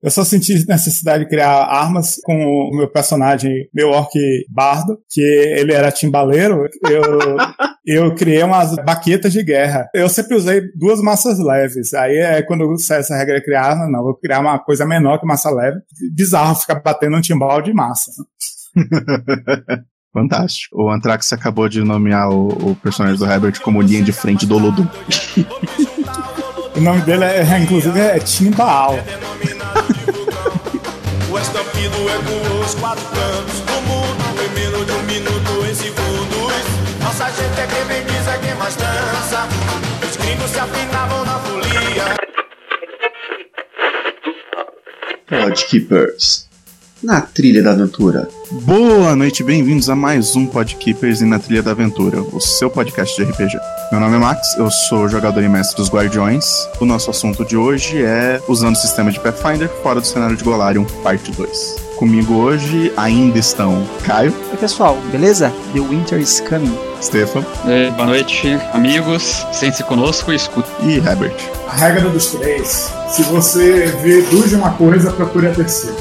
Eu só senti necessidade de criar armas com o meu personagem, meu orc bardo, que ele era timbaleiro. Eu, eu criei umas baquetas de guerra. Eu sempre usei duas massas leves. Aí é quando sai essa regra de criar arma, não, vou criar uma coisa menor que massa leve. Bizarro ficar batendo um timbal de massa. Fantástico. O Anthrax acabou de nomear o, o, personagem do Herbert como linha de frente do Ludum. o nome dele, é, inclusive, é Timbaal. O estampido é com os quatro cantos do mundo em menos de um minuto em segundos. Nossa gente é quem vem diz, é quem mais dança. Os gringos se afinavam na folia. Podkeepers na Trilha da Aventura. Boa noite, bem-vindos a mais um Podkeepers e na Trilha da Aventura, o seu podcast de RPG. Meu nome é Max, eu sou jogador e mestre dos Guardiões. O nosso assunto de hoje é usando o sistema de Pathfinder fora do cenário de Golarion, parte 2. Comigo hoje ainda estão Caio. Oi, pessoal, beleza? The Winter is Coming. Stefan. É, boa noite, amigos. Sente-se conosco e escute. E Herbert. A regra dos três. Se você vê duas de uma coisa, procure a terceira.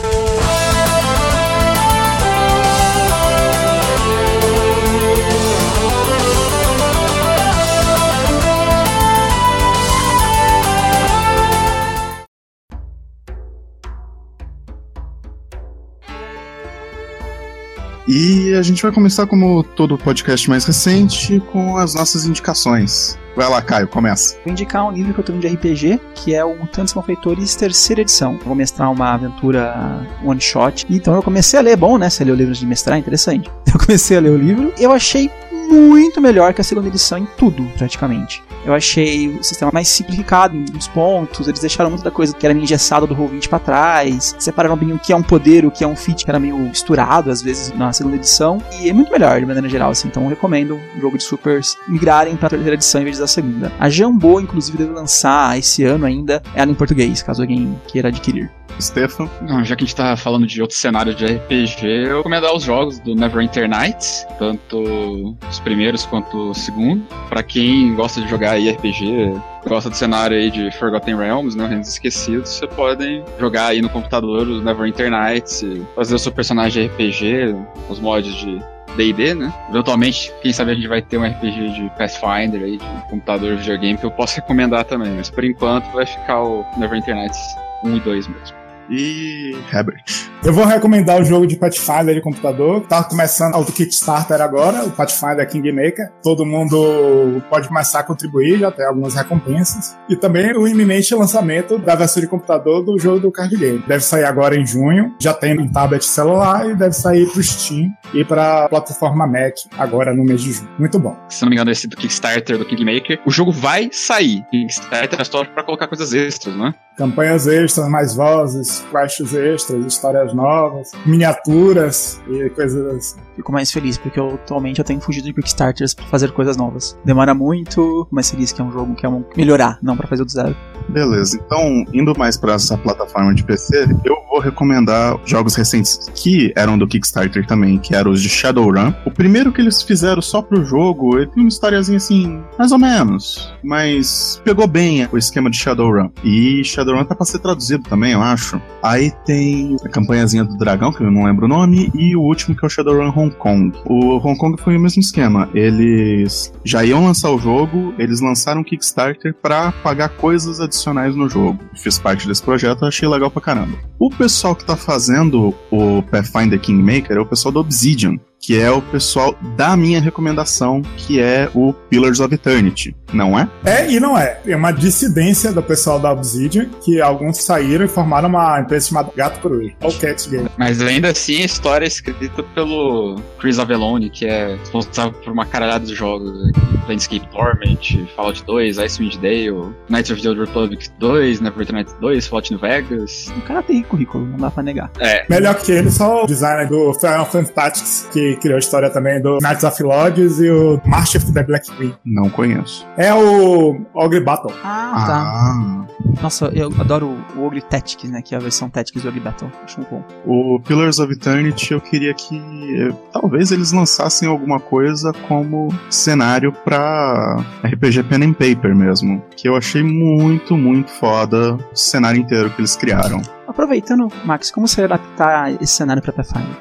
E a gente vai começar, como todo podcast mais recente, com as nossas indicações. Vai lá, Caio, começa. Vou indicar um livro que eu tô de RPG, que é o Mutantes Malfeitores, terceira edição. Eu vou mestrar uma aventura one shot. Então eu comecei a ler, bom, né? Você lê o livro de mestrar, interessante. Eu comecei a ler o livro, eu achei muito melhor que a segunda edição em tudo, praticamente. Eu achei o sistema mais simplificado uns pontos, eles deixaram muita coisa que era meio engessada do Roll20 pra trás, separaram bem o que é um poder, o que é um feat, que era meio misturado às vezes na segunda edição, e é muito melhor de maneira geral, assim, então eu recomendo o jogo de supers migrarem pra terceira edição em vez da segunda. A Jambô, inclusive, deve lançar esse ano ainda ela em português, caso alguém queira adquirir. Stefan? Já que a gente tá falando de outros cenários de RPG, eu recomendo os jogos do Neverwinter Nights, tanto os primeiros quanto o segundo. Para quem gosta de jogar RPG, gosta do cenário aí de Forgotten Realms, né, Reinos Esquecidos, você podem jogar aí no computador os Neverwinter Nights, fazer o seu personagem RPG, os mods de D&D, né? Eventualmente, quem sabe a gente vai ter um RPG de Pathfinder aí, de computador, videogame, que eu posso recomendar também. Mas por enquanto vai ficar o Neverwinter Nights 1 e 2 mesmo e Herbert. Eu vou recomendar o jogo de Pathfinder de computador. Tá começando o Kickstarter agora, o Pathfinder Kingmaker. Todo mundo pode começar a contribuir, já tem algumas recompensas. E também o iminente lançamento da versão de computador do jogo do card game. Deve sair agora em junho, já tem em tablet celular e deve sair pro Steam e pra plataforma Mac agora no mês de junho. Muito bom. Se não me engano, esse do Kickstarter do Kingmaker, o jogo vai sair. Kickstarter é só pra colocar coisas extras, né? Campanhas extras, mais vozes, quests extras, histórias novas, miniaturas e coisas assim. Fico mais feliz porque eu, atualmente eu tenho fugido de Kickstarters pra fazer coisas novas. Demora muito, mas feliz que é um jogo que é um melhorar, não para fazer do zero. Beleza, então indo mais para essa plataforma de PC, eu vou recomendar jogos recentes que eram do Kickstarter também, que eram os de Shadowrun. O primeiro que eles fizeram só pro jogo, ele tem uma historiazinha assim, mais ou menos, mas pegou bem o esquema de Shadowrun. E Shadowrun tá pra ser traduzido também, eu acho. Aí tem a campanhazinha do dragão, que eu não lembro o nome, e o último que é o Shadowrun Hong Kong. O Hong Kong foi o mesmo esquema. Eles já iam lançar o jogo, eles lançaram um Kickstarter para pagar coisas adicionais no jogo. Fiz parte desse projeto, achei legal pra caramba. O pessoal que tá fazendo o Pathfinder Kingmaker é o pessoal do Obsidian que é o pessoal da minha recomendação, que é o Pillars of Eternity, não é? É e não é. É uma dissidência do pessoal da Obsidian, que alguns saíram e formaram uma empresa chamada Gato Coruja, ou Cat Game. Mas ainda assim, a história é escrita pelo Chris Avellone, que é responsável por uma caralhada de jogos. Né? Landscape Torment, Fallout 2, Icewind Dale, Knights of the Old Republic 2, Neverwinter Nights 2, Fallout New Vegas. O cara tem currículo, não dá pra negar. É. Melhor que ele, só o designer do Final Fantasy Tactics, que criou a história também do Knights of Lodges e o March of the Black Queen. Não conheço. É o Ogre Battle. Ah, tá. Ah. Nossa, eu adoro o Ogre Tactics, né? Que é a versão Tactics do Ogre Battle. Acho muito bom. O Pillars of Eternity, eu queria que eh, talvez eles lançassem alguma coisa como cenário pra RPG Pen and Paper mesmo. Que eu achei muito, muito foda o cenário inteiro que eles criaram. Aproveitando, Max, como você vai adaptar esse cenário pra Pathfinder?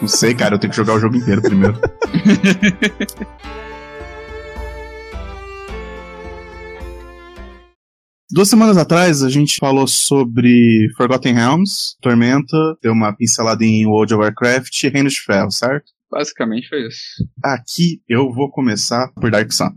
Não sei, cara, eu tenho que jogar o jogo inteiro primeiro. Duas semanas atrás a gente falou sobre Forgotten Realms, Tormenta, deu uma pincelada em World of Warcraft e Reino de Ferro, certo? Basicamente foi isso. Aqui eu vou começar por Dark Sun.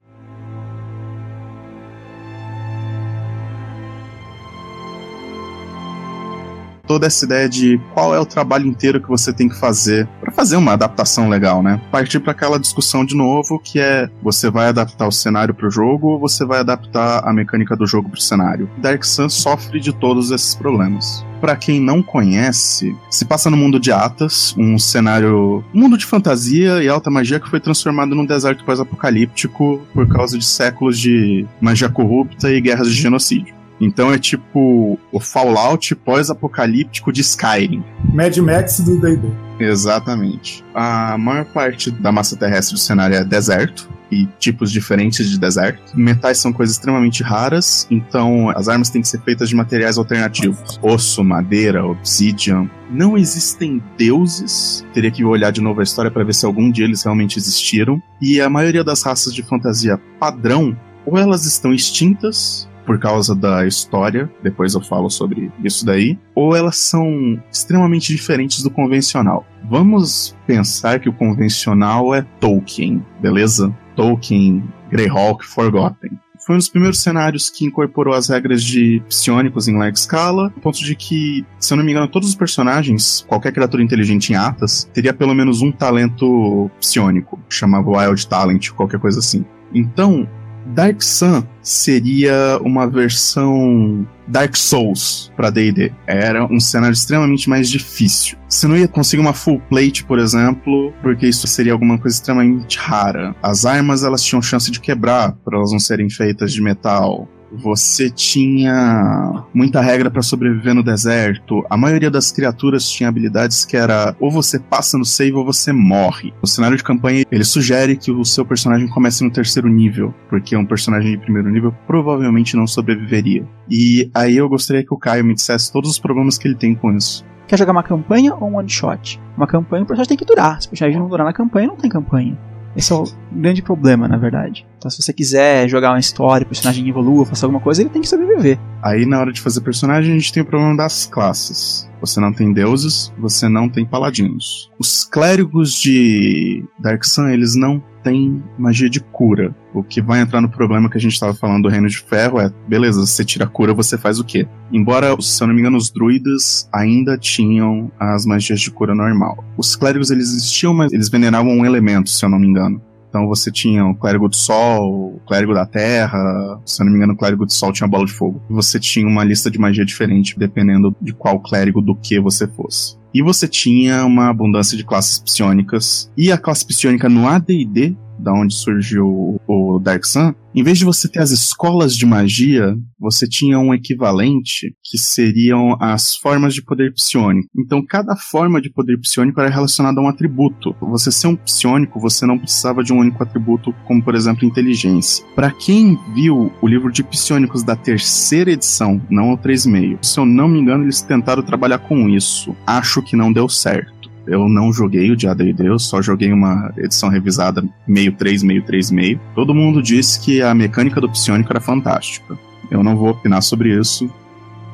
Toda essa ideia de qual é o trabalho inteiro que você tem que fazer para fazer uma adaptação legal, né? Partir para aquela discussão de novo que é você vai adaptar o cenário para o jogo ou você vai adaptar a mecânica do jogo para o cenário. Dark Sun sofre de todos esses problemas. Para quem não conhece, se passa no mundo de Atas, um cenário, um mundo de fantasia e alta magia que foi transformado num deserto pós-apocalíptico por causa de séculos de magia corrupta e guerras de genocídio. Então é tipo o Fallout pós-apocalíptico de Skyrim. Mad Max do D&D. Exatamente. A maior parte da massa terrestre do cenário é deserto e tipos diferentes de deserto. Metais são coisas extremamente raras, então as armas têm que ser feitas de materiais alternativos: osso, madeira, obsidian. Não existem deuses. Teria que olhar de novo a história para ver se algum dia eles realmente existiram. E a maioria das raças de fantasia padrão ou elas estão extintas por causa da história, depois eu falo sobre isso daí, ou elas são extremamente diferentes do convencional. Vamos pensar que o convencional é Tolkien, beleza? Tolkien, Greyhawk, Forgotten foi um dos primeiros cenários que incorporou as regras de psionicos em larga escala, a ponto de que, se eu não me engano, todos os personagens, qualquer criatura inteligente em Atas, teria pelo menos um talento psionico, chamava Wild Talent, qualquer coisa assim. Então, Dark Sun seria uma versão Dark Souls para D&D. Era um cenário extremamente mais difícil. Você não ia conseguir uma full plate, por exemplo, porque isso seria alguma coisa extremamente rara. As armas elas tinham chance de quebrar por elas não serem feitas de metal você tinha muita regra para sobreviver no deserto. A maioria das criaturas tinha habilidades que era ou você passa no save ou você morre. O cenário de campanha ele sugere que o seu personagem comece no terceiro nível, porque um personagem de primeiro nível provavelmente não sobreviveria. E aí eu gostaria que o Caio me dissesse todos os problemas que ele tem com isso. Quer jogar uma campanha ou um one shot? Uma campanha o personagem tem que durar. Se o personagem não durar na campanha, não tem campanha. Esse é o grande problema, na verdade. Então, se você quiser jogar uma história, o personagem evolua, faça alguma coisa, ele tem que sobreviver. Aí, na hora de fazer personagem, a gente tem o problema das classes. Você não tem deuses, você não tem paladinos. Os clérigos de Dark Sun, eles não têm magia de cura. O que vai entrar no problema que a gente estava falando do Reino de Ferro é, beleza, você tira a cura, você faz o quê? Embora, se eu não me engano, os druidas ainda tinham as magias de cura normal. Os clérigos, eles existiam, mas eles veneravam um elemento, se eu não me engano. Então você tinha o clérigo do sol, o clérigo da terra, se eu não me engano, o clérigo do sol tinha bola de fogo. Você tinha uma lista de magia diferente, dependendo de qual clérigo do que você fosse. E você tinha uma abundância de classes psionicas. E a classe psionica no AD&D da onde surgiu o Dark Sun, em vez de você ter as escolas de magia, você tinha um equivalente que seriam as formas de poder psionico. Então, cada forma de poder psionico era relacionada a um atributo. Você ser um psionico, você não precisava de um único atributo, como por exemplo inteligência. Para quem viu o livro de psionicos da terceira edição, não o 3,5, se eu não me engano, eles tentaram trabalhar com isso. Acho que não deu certo. Eu não joguei o de AD&D, eu só joguei uma edição revisada meio 3, meio 3, meio. Todo mundo disse que a mecânica do Psionico era fantástica. Eu não vou opinar sobre isso.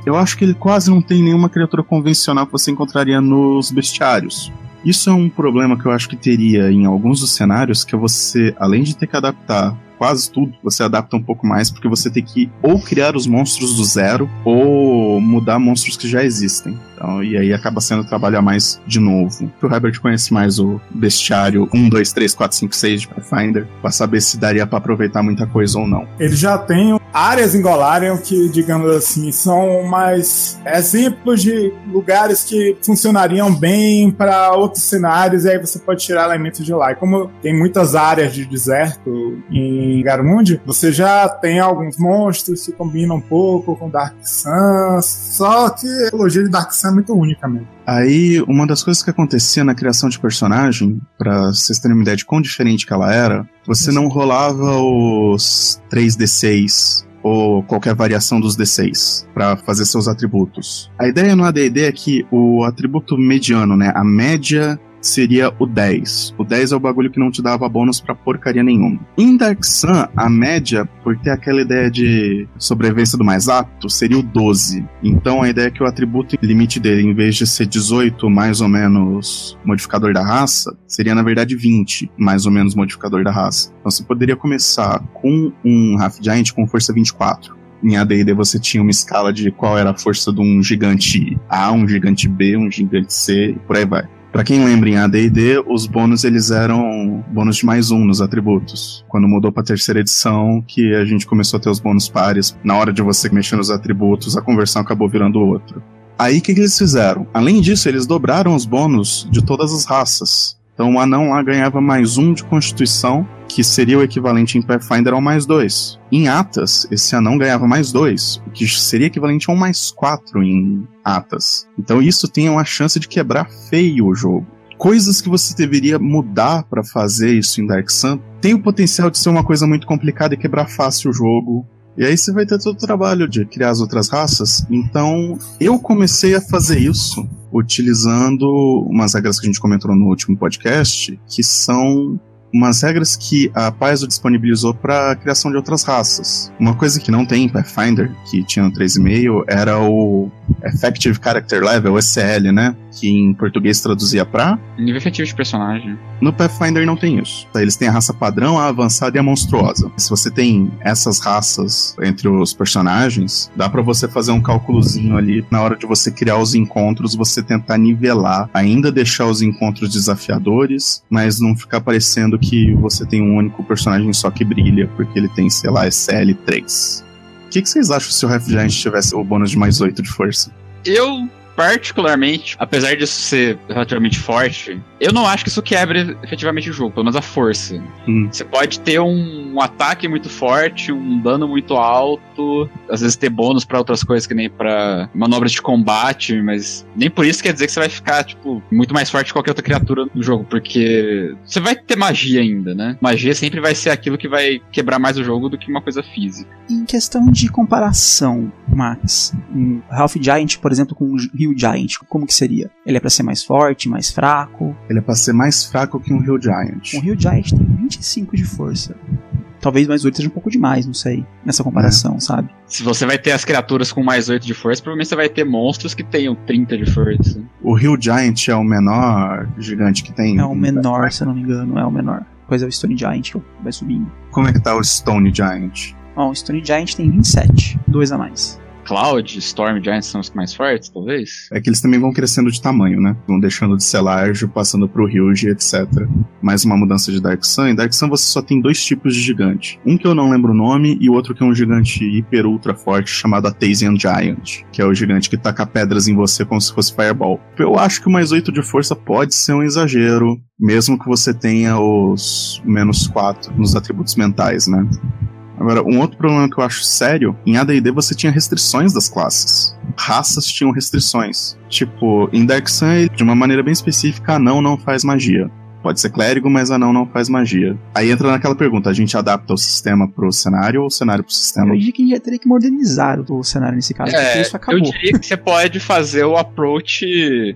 Eu acho que ele quase não tem nenhuma criatura convencional que você encontraria nos bestiários. Isso é um problema que eu acho que teria em alguns dos cenários, que você, além de ter que adaptar quase tudo você adapta um pouco mais, porque você tem que ou criar os monstros do zero, ou mudar monstros que já existem. Então, e aí acaba sendo trabalhar mais de novo. O Herbert conhece mais o bestiário 1, 2, 3, 4, 5, 6 de Pathfinder, pra saber se daria para aproveitar muita coisa ou não. Ele já tem áreas em Golarion que, digamos assim, são mais exemplos de lugares que funcionariam bem para outros cenários, e aí você pode tirar elementos de lá. E como tem muitas áreas de deserto em em Garmund, você já tem alguns monstros que combinam um pouco com Dark Sun, só que a trilogia de Dark Sun é muito única mesmo. Aí, uma das coisas que acontecia na criação de personagem, pra vocês terem uma ideia de quão diferente que ela era, você não rolava os 3D6 ou qualquer variação dos D6 para fazer seus atributos. A ideia no AD&D é que o atributo mediano, né, a média seria o 10. O 10 é o bagulho que não te dava bônus pra porcaria nenhuma. Em Dark Sun, a média, por ter aquela ideia de sobrevivência do mais apto, seria o 12. Então a ideia é que o atributo limite dele, em vez de ser 18 mais ou menos modificador da raça, seria na verdade 20 mais ou menos modificador da raça. Então você poderia começar com um Half Giant com força 24 em AD&D você tinha uma escala de qual era a força de um gigante A, um gigante B, um gigante C, e por aí vai. Para quem lembra em AD&D, os bônus eles eram bônus de mais um nos atributos. Quando mudou para terceira edição, que a gente começou a ter os bônus pares, na hora de você mexer nos atributos, a conversão acabou virando outra. Aí o que, que eles fizeram? Além disso, eles dobraram os bônus de todas as raças. Então o anão lá ganhava mais um de constituição, que seria o equivalente em Pathfinder ao mais dois. Em Atas, esse anão ganhava mais dois, o que seria equivalente a um mais quatro em Atas. Então isso tem uma chance de quebrar feio o jogo. Coisas que você deveria mudar para fazer isso em Dark Sun tem o potencial de ser uma coisa muito complicada e quebrar fácil o jogo. E aí você vai ter todo o trabalho de criar as outras raças. Então, eu comecei a fazer isso utilizando umas regras que a gente comentou no último podcast, que são umas regras que a Paizo disponibilizou para a criação de outras raças. Uma coisa que não tem em Pathfinder, que tinha no 3.5, era o Effective Character Level, ECL, né? Que em português traduzia pra. Nível efetivo de personagem. No Pathfinder não tem isso. Eles têm a raça padrão, a avançada e a monstruosa. Se você tem essas raças entre os personagens, dá para você fazer um cálculozinho ali na hora de você criar os encontros, você tentar nivelar, ainda deixar os encontros desafiadores, mas não ficar parecendo que você tem um único personagem só que brilha, porque ele tem, sei lá, SL 3. O que, que vocês acham se o Half Giant tivesse o bônus de mais 8 de força? Eu, particularmente, apesar disso ser relativamente forte, eu não acho que isso quebre efetivamente o jogo, pelo menos a força. Hum. Você pode ter um, um ataque muito forte, um dano muito alto, às vezes ter bônus pra outras coisas que nem pra manobras de combate, mas nem por isso quer dizer que você vai ficar, tipo, muito mais forte que qualquer outra criatura no jogo, porque você vai ter magia ainda, né? Magia sempre vai ser aquilo que vai quebrar mais o jogo do que uma coisa física. Em questão de comparação, Max, um Half Giant, por exemplo, com um Rio Giant, como que seria? Ele é pra ser mais forte, mais fraco? Ele é pra ser mais fraco que um Hill Giant. Um Rio Giant tem 25 de força. Talvez mais 8 seja um pouco demais, não sei, nessa comparação, sabe? Se você vai ter as criaturas com mais 8 de força, provavelmente você vai ter monstros que tenham 30 de força. O Hill Giant é o menor gigante que tem. É o menor, se eu não me engano, é o menor. Depois é o Stone Giant que vai subindo. Como é que tá o Stone Giant? Ó, o Stone Giant tem 27, dois a mais. Cloud, Storm Giants são os mais fortes, talvez? É que eles também vão crescendo de tamanho, né? Vão deixando de ser large, passando pro huge, etc. Mais uma mudança de Dark Sun. Em Dark Sun você só tem dois tipos de gigante. Um que eu não lembro o nome e o outro que é um gigante hiper ultra forte chamado Athasian Giant, que é o gigante que taca pedras em você como se fosse Fireball. Eu acho que o mais 8 de força pode ser um exagero, mesmo que você tenha os menos 4 nos atributos mentais, né? Agora, um outro problema que eu acho sério, em AD&D você tinha restrições das classes. Raças tinham restrições. Tipo, em Dark Sun, de uma maneira bem específica, anão não faz magia. Pode ser clérigo, mas anão não faz magia. Aí entra naquela pergunta, a gente adapta o sistema pro cenário ou o cenário pro sistema? Eu diria que já teria que modernizar o cenário nesse caso, porque isso eu acabou. diria que você pode fazer o approach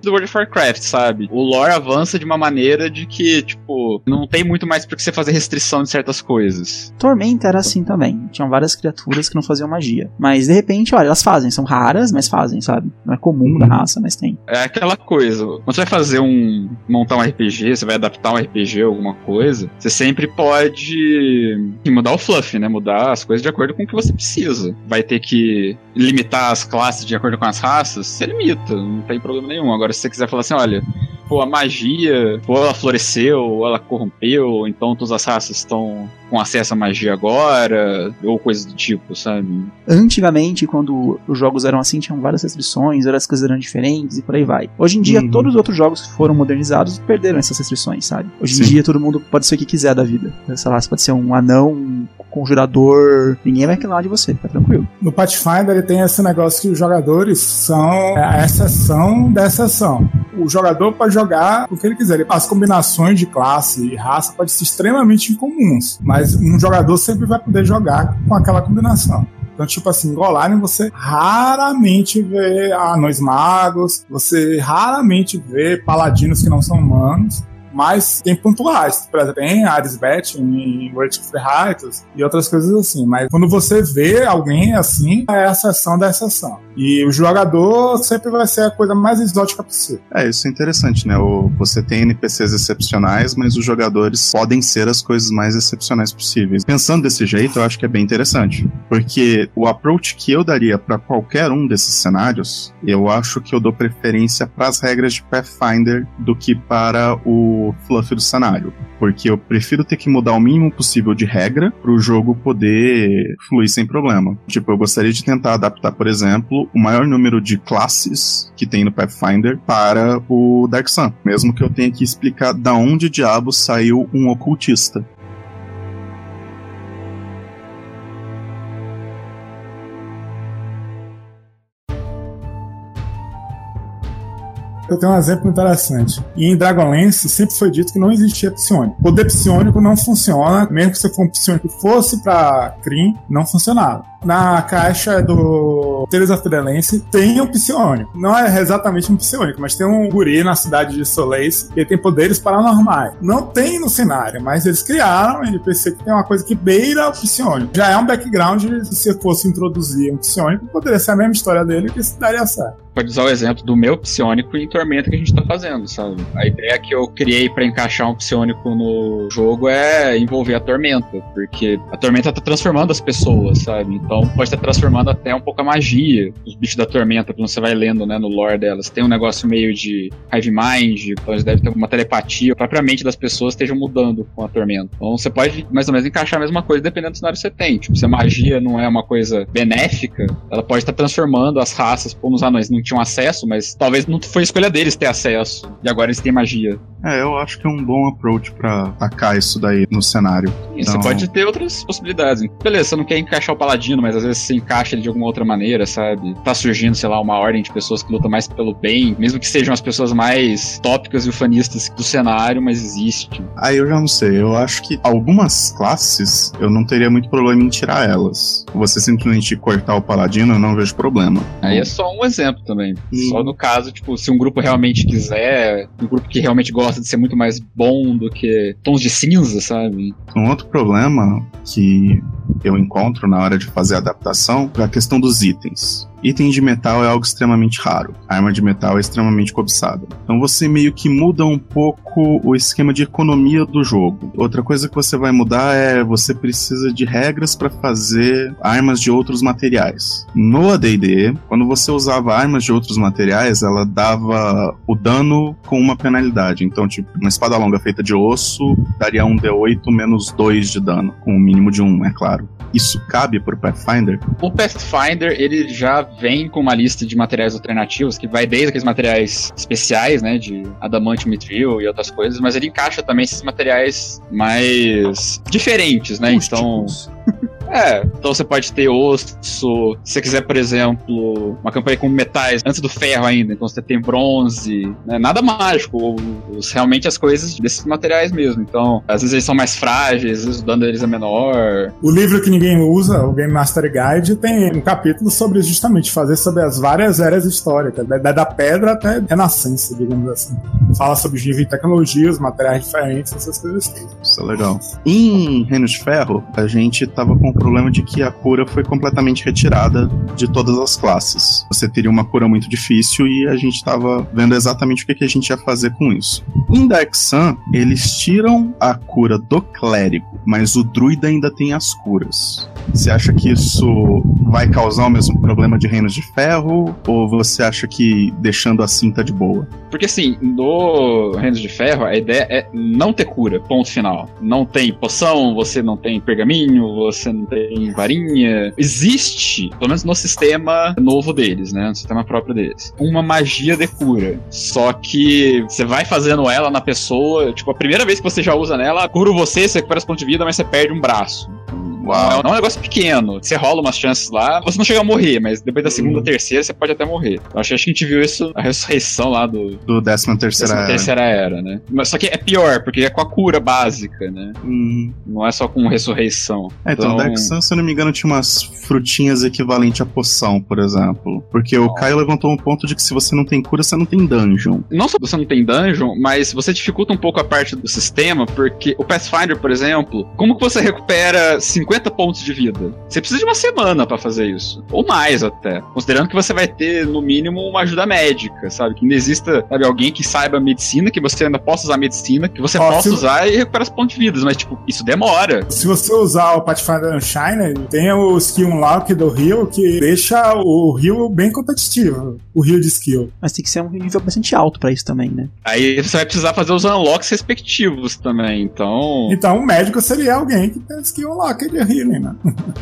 do World of Warcraft, sabe? O lore avança de uma maneira de que, tipo, não tem muito mais por que você fazer restrição de certas coisas. Tormenta era assim também. Tinham várias criaturas que não faziam magia. Mas de repente, olha, elas fazem. São raras, mas fazem, sabe? Não é comum da raça, mas tem. É aquela coisa, quando você vai fazer um. montar um RPG, você vai adaptar um RPG, alguma coisa, você sempre pode mudar o fluff, né? Mudar as coisas de acordo com o que você precisa. Vai ter que limitar as classes de acordo com as raças, você limita, não tem problema nenhum. Agora, se você quiser falar assim, olha, pô, a magia, ou ela floresceu, ou ela corrompeu, então todas as raças estão com acesso à magia agora, ou coisas do tipo, sabe? Antigamente, quando os jogos eram assim, tinham várias restrições, as coisas eram diferentes e por aí vai. Hoje em dia, Uhum. todos os outros jogos que foram modernizados perderam essas restrições, sabe? Hoje em Sim. dia, todo mundo pode ser o que quiser da vida. Sei lá, você pode ser um anão conjurador, ninguém vai reclamar de você, fica tranquilo. No Pathfinder ele tem esse negócio que os jogadores são a exceção da exceção. O jogador pode jogar o que ele quiser. As combinações de classe e raça podem ser extremamente incomuns, mas um jogador sempre vai poder jogar com aquela combinação. Então, tipo assim, Golarion você raramente vê anões magos, você raramente vê paladinos que não são humanos mas tem pontuais. Por exemplo, em World of the Heights e outras coisas assim. Mas quando você vê alguém assim, é a exceção da exceção. E o jogador sempre vai ser a coisa mais exótica possível. É, isso é interessante, né? O, você tem NPCs excepcionais, mas os jogadores podem ser as coisas mais excepcionais possíveis. Pensando desse jeito, eu acho que é bem interessante. Porque o approach que eu daria para qualquer um desses cenários, eu acho que eu dou preferência para as regras de Pathfinder do que para o fluff do cenário. Porque eu prefiro ter que mudar o mínimo possível de regra para o jogo poder fluir sem problema. Tipo, eu gostaria de tentar adaptar, por exemplo, o maior número de classes que tem no Pathfinder para o Dark Sun. Mesmo que eu tenha que explicar da onde diabo saiu um ocultista. Eu tenho um exemplo interessante. E em Dragonlance sempre foi dito que não existia psionico. Poder psionico não funciona, mesmo que você for um psionico fosse pra Krim, não funcionava. Na caixa do Tales of tem um psionico. Não é exatamente um psionico, mas tem um guri na cidade de Soleis que tem poderes paranormais. Não tem no cenário, mas eles criaram NPC que tem uma coisa que beira o psionico. Já é um background, se fosse introduzir um psionico, poderia ser a mesma história dele que se daria certo pode usar o exemplo do meu psionico em Tormenta que a gente tá fazendo, sabe? A ideia que eu criei para encaixar um psionico no jogo é envolver a Tormenta, porque a Tormenta tá transformando as pessoas, sabe? Então pode estar transformando até um pouco a magia dos bichos da Tormenta, quando você vai lendo, né, no lore delas. Tem um negócio meio de Hive Mind, então eles devem ter uma telepatia, propriamente das pessoas estejam mudando com a Tormenta. Então você pode mais ou menos encaixar a mesma coisa dependendo do cenário que você tem. Tipo, se a magia não é uma coisa benéfica, ela pode estar transformando as raças, como os anões não tinham acesso, mas talvez não foi escolha deles ter acesso. E agora eles têm magia. É, eu acho que é um bom approach para atacar isso daí no cenário. Sim, então... Você pode ter outras possibilidades. Beleza, você não quer encaixar o paladino, mas às vezes você encaixa ele de alguma outra maneira, sabe? Tá surgindo, sei lá, uma ordem de pessoas que lutam mais pelo bem, mesmo que sejam as pessoas mais tópicas e ufanistas do cenário, mas existe. Aí eu já não sei, eu acho que algumas classes eu não teria muito problema em tirar elas. Você simplesmente cortar o paladino, eu não vejo problema. Aí é só um exemplo também. Hum. Só no caso, tipo, se um grupo realmente quiser, um grupo que realmente gosta de ser muito mais bom do que tons de cinza, sabe? Um outro problema que eu encontro na hora de fazer a adaptação é a questão dos itens. Item de metal é algo extremamente raro. A arma de metal é extremamente cobiçada. Então você meio que muda um pouco o esquema de economia do jogo. Outra coisa que você vai mudar é você precisa de regras para fazer armas de outros materiais. No AD&D, quando você usava armas de outros materiais, ela dava o dano com uma penalidade. Então, tipo, uma espada longa feita de osso daria um D8 menos 2 de dano, com um mínimo de 1, é claro. Isso cabe pro Pathfinder? O Pathfinder, ele já vem com uma lista de materiais alternativos, que vai desde aqueles materiais especiais, né, de adamantium mithril e outras coisas, mas ele encaixa também esses materiais mais diferentes, né, Rústicos. então... É, então você pode ter osso, se você quiser, por exemplo, uma campanha com metais antes do ferro ainda, então você tem bronze, né? nada mágico, os, realmente as coisas desses materiais mesmo. Então, às vezes eles são mais frágeis, às vezes o dano deles é menor. O livro que ninguém usa, o Game Master Guide, tem um capítulo sobre justamente fazer sobre as várias eras históricas, da, da pedra até renascença, digamos assim. Fala sobre nível de tecnologia, os materiais diferentes, essas coisas. Isso é legal. Em Reino de Ferro, a gente tava com problema de que a cura foi completamente retirada de todas as classes. Você teria uma cura muito difícil e a gente estava vendo exatamente o que, que a gente ia fazer com isso. Em Sun, eles tiram a cura do clérigo, mas o druida ainda tem as curas. Você acha que isso vai causar o mesmo problema de Reinos de Ferro? Ou você acha que deixando assim tá de boa? Porque assim, no Reinos de Ferro, a ideia é não ter cura, ponto final. Não tem poção, você não tem pergaminho, você não tem varinha. Existe, pelo menos no sistema novo deles, né? No sistema próprio deles. Uma magia de cura. Só que você vai fazendo ela na pessoa, tipo, a primeira vez que você já usa nela, cura você, você recupera os pontos de vida, mas você perde um braço Não é, não é um negócio pequeno. Você rola umas chances lá, você não chega a morrer, mas depois da segunda ou terceira você pode até morrer. Eu acho, acho que a gente viu isso, a ressurreição lá do. Do 13 terceira Décima era. terceira era, né? Mas só que é pior, porque é com a cura básica, né? Hum. Não é só com ressurreição. É, então, Então- Dark Sun, se eu não me engano, tinha umas frutinhas equivalentes à poção, por exemplo. Porque o Caio levantou um ponto de que se você não tem cura, você não tem dungeon. Não só você não tem dungeon, mas você dificulta um pouco a parte do sistema, porque o Pathfinder, por exemplo, como que você recupera 50 pontos de vida? Você precisa de uma semana pra fazer isso. Ou mais até. Considerando que você vai ter, no mínimo, uma ajuda médica, sabe? Que ainda exista, sabe, alguém que saiba medicina, que você ainda possa usar medicina, que você Ó, possa usar e recuperar os pontos de vida. Mas, tipo, isso demora. Se você usar o Pathfinder Unshine, tem o skill unlock do Rio que deixa o Rio bem competitivo. O Rio de skill. Mas tem que ser um nível bastante alto pra isso também, né? Aí você vai precisar fazer os unlocks respectivos também. Então. Então, o médico seria alguém que tem skill unlock healing, né?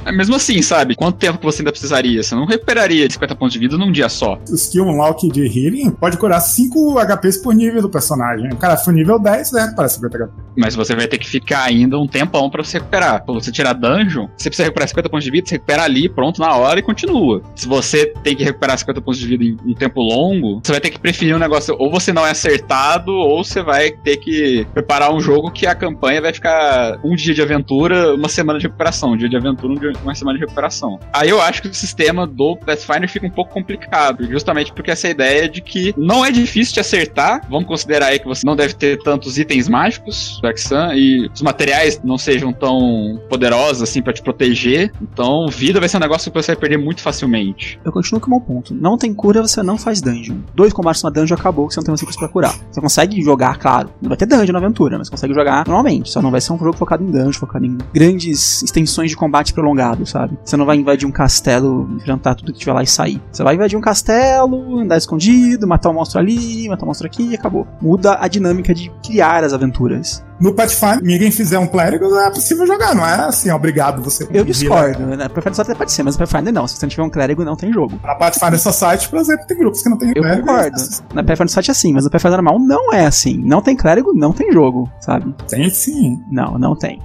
É mesmo assim, sabe? Quanto tempo que você ainda precisaria? Você não recuperaria 50 pontos de vida num dia só. O skill unlock de healing pode curar 5 HPs por nível do personagem. O cara foi nível 10, você recupera 50 HP. Mas você vai ter que ficar ainda um tempão pra você recuperar. Pra você tirar dungeon, você precisa recuperar 50 pontos de vida, você recupera ali, pronto, na hora e continua. Se você tem que recuperar 50 pontos de vida em um tempo longo, você vai ter que preferir um negócio, ou você não é acertado, ou você vai ter que preparar um jogo que a campanha vai ficar um dia de aventura, uma semana de recuperação. Um dia de aventura, um dia, uma semana de recuperação. Aí eu acho que o sistema do Pathfinder fica um pouco complicado, justamente porque essa ideia de que não é difícil de acertar. Vamos considerar aí que você não deve ter tantos itens mágicos, Dark Sun, e os materiais não sejam tão poderosos assim pra te proteger. Então, vida vai ser um negócio que você vai perder muito facilmente. Eu continuo com o meu ponto. Não tem cura, você não faz dungeon. Dois combates na dungeon acabou, que você não tem mais recursos pra curar. Você consegue jogar, claro. Não vai ter dungeon na aventura, mas consegue jogar normalmente. Só não vai ser um jogo focado em dungeon, focado em grandes extensões de combate prolongado, sabe? Você não vai invadir um castelo, enfrentar tudo que tiver lá e sair. Você vai invadir um castelo, andar escondido, matar um monstro ali, matar um monstro aqui e acabou. Muda a dinâmica de criar as aventuras. No Pathfinder, ninguém fizer um clérigo, é possível jogar, não é assim, obrigado você. Eu discordo, né? Pathfinder até pode ser, mas no Pathfinder não. Se você não tiver um clérigo, não tem jogo. Na Pathfinder Society, por exemplo, tem grupos que não tem Eu clérigo. concordo. Na Pathfinder Society é assim, mas no Pathfinder normal não é assim. Não tem clérigo, não tem jogo, sabe? Tem sim. Não, não tem.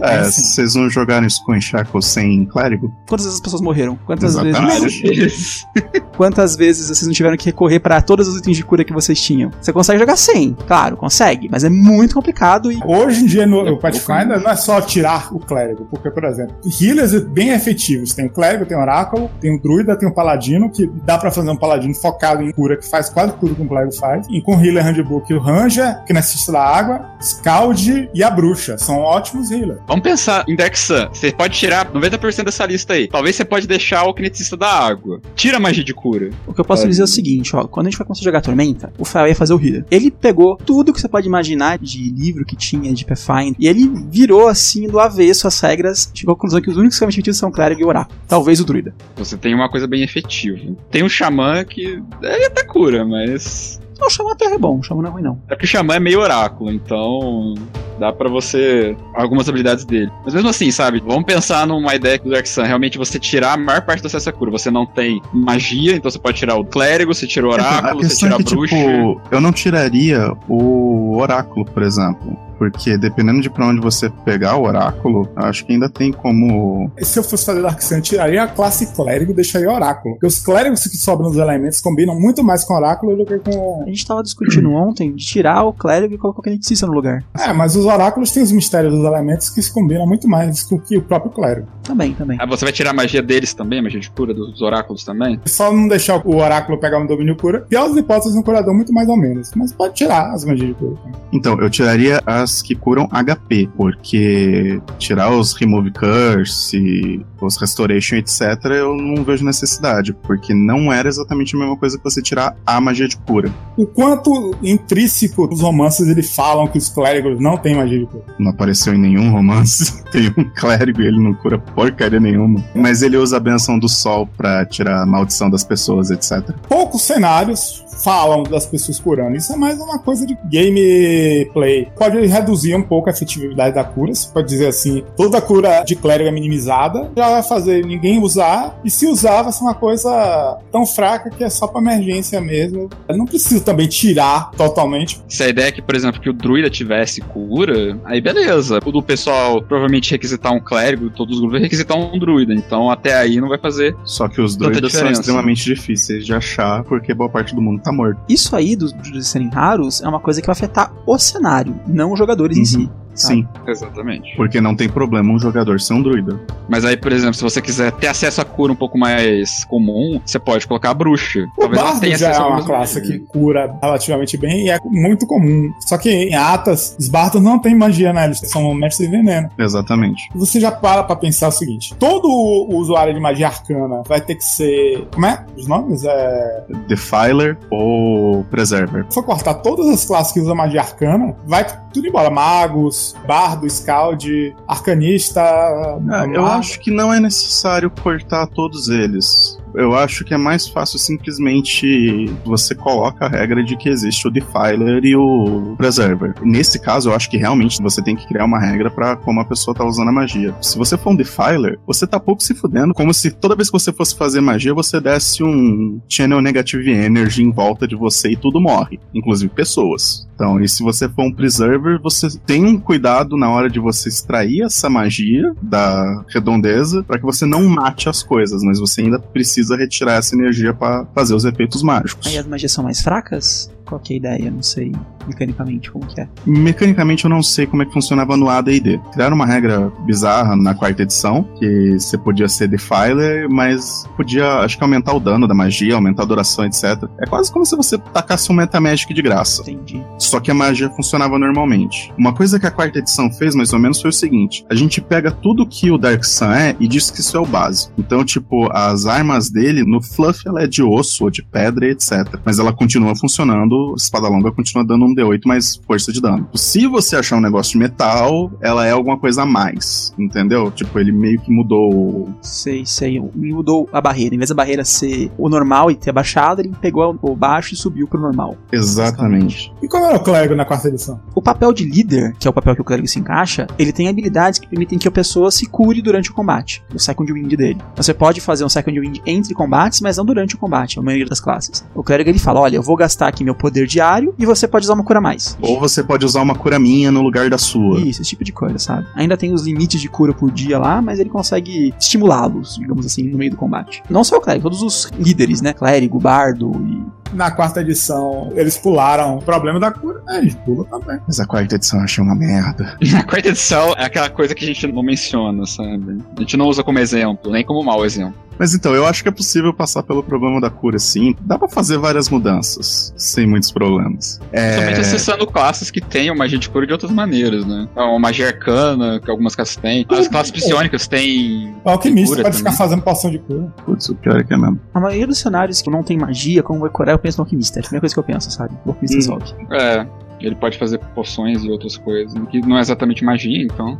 É, sim. vocês não jogaram isso com Shackles sem clérigo? Quantas vezes as pessoas morreram? Quantas Exatamente. vezes? Quantas vezes vocês não tiveram que recorrer pra todos os itens de cura que vocês tinham? Você consegue jogar sem, claro, consegue, mas é muito complicado e Hoje em dia no, pouco Pathfinder não é só tirar o clérigo, porque, por exemplo, healers bem efetivos. Tem o clérigo, tem o oráculo, tem o druida, tem o paladino, que dá pra fazer um paladino focado em cura, que faz quase tudo que um clérigo faz. E com o healer handbook, o ranger, que necessita da água, scald e a bruxa. São ótimos healers. Vamos pensar em Sun. Você pode tirar 90% dessa lista aí. Talvez você pode deixar o kinetista da água. Tira a magia de cura. o que eu posso dizer é o seguinte, ó, quando a gente vai começar a jogar Tormenta, o Fael ia fazer o healer. Ele pegou tudo que você pode imaginar de livro que tinha de Pathfinder e ele virou assim do avesso as regras, chegou à conclusão que os únicos que efetivos são o clérigo e o oráculo. Talvez o druida. Você tem uma coisa bem efetiva. Tem um xamã que ele até cura, mas. Não, o Xamã até é bom, o Xamã não é ruim não. É que o xamã é meio oráculo, então. Dá pra você. algumas habilidades dele. Mas mesmo assim, sabe? Vamos pensar numa ideia do Dark Sun. Realmente você tirar a maior parte do acesso à cura. Você não tem magia, então você pode tirar o clérigo, você tira o a oráculo, você questão tira é a que, bruxa. tipo, eu não tiraria o oráculo, por exemplo. Porque dependendo de pra onde você pegar o oráculo, eu acho que ainda tem como. E se eu fosse fazer Dark Sun, eu tiraria a classe clérigo e deixaria oráculo. Porque os clérigos que sobram nos elementos combinam muito mais com oráculo do que com. A gente tava discutindo ontem de tirar o clérigo e colocar o Kinetista no lugar. É, mas os oráculos têm os mistérios dos elementos que se combinam muito mais com que o próprio clérigo. Também, também. Ah, você vai tirar a magia deles também, a magia de cura dos oráculos também? Só não deixar o oráculo pegar um domínio cura. Pior das hipóteses, um curador muito mais ou menos. Mas pode tirar as magias de cura. Então, eu tiraria as que curam HP, porque tirar os Remove Curse, os Restoration, etc., eu não vejo necessidade, porque não era exatamente a mesma coisa que você tirar a magia de cura. O quanto intrínseco os romances eles falam que os clérigos não têm magia de cura. Não apareceu em nenhum romance. Tem um clérigo e ele não cura porcaria nenhuma. Mas ele usa a benção do sol pra tirar a maldição das pessoas, etc. Poucos cenários falam das pessoas curando. Isso é mais uma coisa de gameplay. Pode reduzir um pouco a efetividade da cura. Você pode dizer assim: toda cura de clérigo é minimizada, já vai fazer ninguém usar, e se usar, vai ser uma coisa tão fraca que é só pra emergência mesmo. Não precisa também tirar totalmente. Se a ideia é que, por exemplo, que o druida tivesse cura, aí beleza. O do pessoal provavelmente requisitar um clérigo, todos os grupos requisitar um druida. Então até aí não vai fazer. Só que os druidas são extremamente difíceis de achar porque boa parte do mundo tá morto. Isso aí dos druidas serem raros é uma coisa que vai afetar o cenário, não os jogadores Uhum. em si. Sim, Exatamente. porque não tem problema um jogador ser um druida. Mas aí, por exemplo, se você quiser ter acesso à cura um pouco mais comum, você pode colocar a bruxa. O bardo já é uma classe que cura relativamente bem e é muito comum. Só que em Atas, os bardos não têm magia, né? Eles são mestres de veneno. Exatamente. Você já para pra pensar o seguinte: todo usuário de magia arcana vai ter que ser. Como é? Os nomes? É. Defiler ou Preserver. Se for cortar todas as classes que usam magia arcana, vai tudo embora. Magos, bardo, scald, arcanista. Ah, eu acho que não é necessário cortar todos eles. Eu acho que é mais fácil simplesmente você coloca a regra de que existe o Defiler e o Preserver. Nesse caso, eu acho que realmente você tem que criar uma regra pra como a pessoa tá usando a magia. Se você for um Defiler, você tá pouco se fudendo, como se toda vez que você fosse fazer magia, você desse um Channel Negative Energy em volta de você e tudo morre, inclusive pessoas. Então, e se você for um Preserver, você tem um cuidado na hora de você extrair essa magia da redondeza para que você não mate as coisas, mas você ainda precisa retirar essa energia para fazer os efeitos mágicos. Aí as magias são mais fracas? Qual que é a ideia? Não sei mecanicamente como que é. Mecanicamente eu não sei como é que funcionava no AD&D. Criaram uma regra bizarra na quarta edição, que você podia ser Defiler, mas podia, acho que aumentar o dano da magia, aumentar a duração, etc. É quase como se você tacasse um Metamagic de graça. Entendi. Só que a magia funcionava normalmente. Uma coisa que a quarta edição fez, mais ou menos, foi o seguinte: a gente pega tudo que o Dark Sun é e diz que isso é o básico. Então, tipo, as armas dele, no fluff, ela é de osso ou de pedra, etc. Mas ela continua funcionando, a espada longa continua dando um D8 mais força de dano. Se você achar um negócio de metal, ela é alguma coisa a mais, entendeu? Tipo, ele meio que mudou. Sei, sei. Mudou a barreira. Em vez da barreira ser o normal e ter abaixado, ele pegou o baixo e subiu pro normal. Exatamente. E qual era o clérigo na quarta edição? O papel de líder, que é o papel que o clérigo se encaixa, ele tem habilidades que permitem que a pessoa se cure durante o combate. O second wind dele. Você pode fazer um second wind entre combates, mas não durante o combate, a maioria das classes. O clérigo ele fala: olha, eu vou gastar aqui meu poder diário e você pode usar uma cura a mais. Ou você pode usar uma cura minha no lugar da sua. Isso, esse tipo de coisa, sabe? Ainda tem os limites de cura por dia lá, mas ele consegue estimulá-los, digamos assim, no meio do combate. Não só o clérigo, todos os líderes, né? Clérigo, bardo e. Na quarta edição, eles pularam o problema da cura. É, eles pulam também. Mas a quarta edição eu achei uma merda. A quarta edição é aquela coisa que a gente não menciona, sabe? A gente não usa como exemplo, nem como mau exemplo. Mas então, eu acho que é possível passar pelo problema da cura, sim. Dá pra fazer várias mudanças, sem muitos problemas. É... Somente acessando classes que tenham magia de cura de outras maneiras, né? É uma magia arcana, que algumas classes têm. As classes psionicas têm. O alquimista Cura pode ficar também. fazendo poção de cura. Putz, o pior é que é mesmo. A maioria dos cenários que não tem magia, como vai curar, penso no alquimista. É a primeira coisa que eu penso, sabe? O alquimista Hum. resolve. É. Ele pode fazer poções e outras coisas, que não é exatamente magia, então.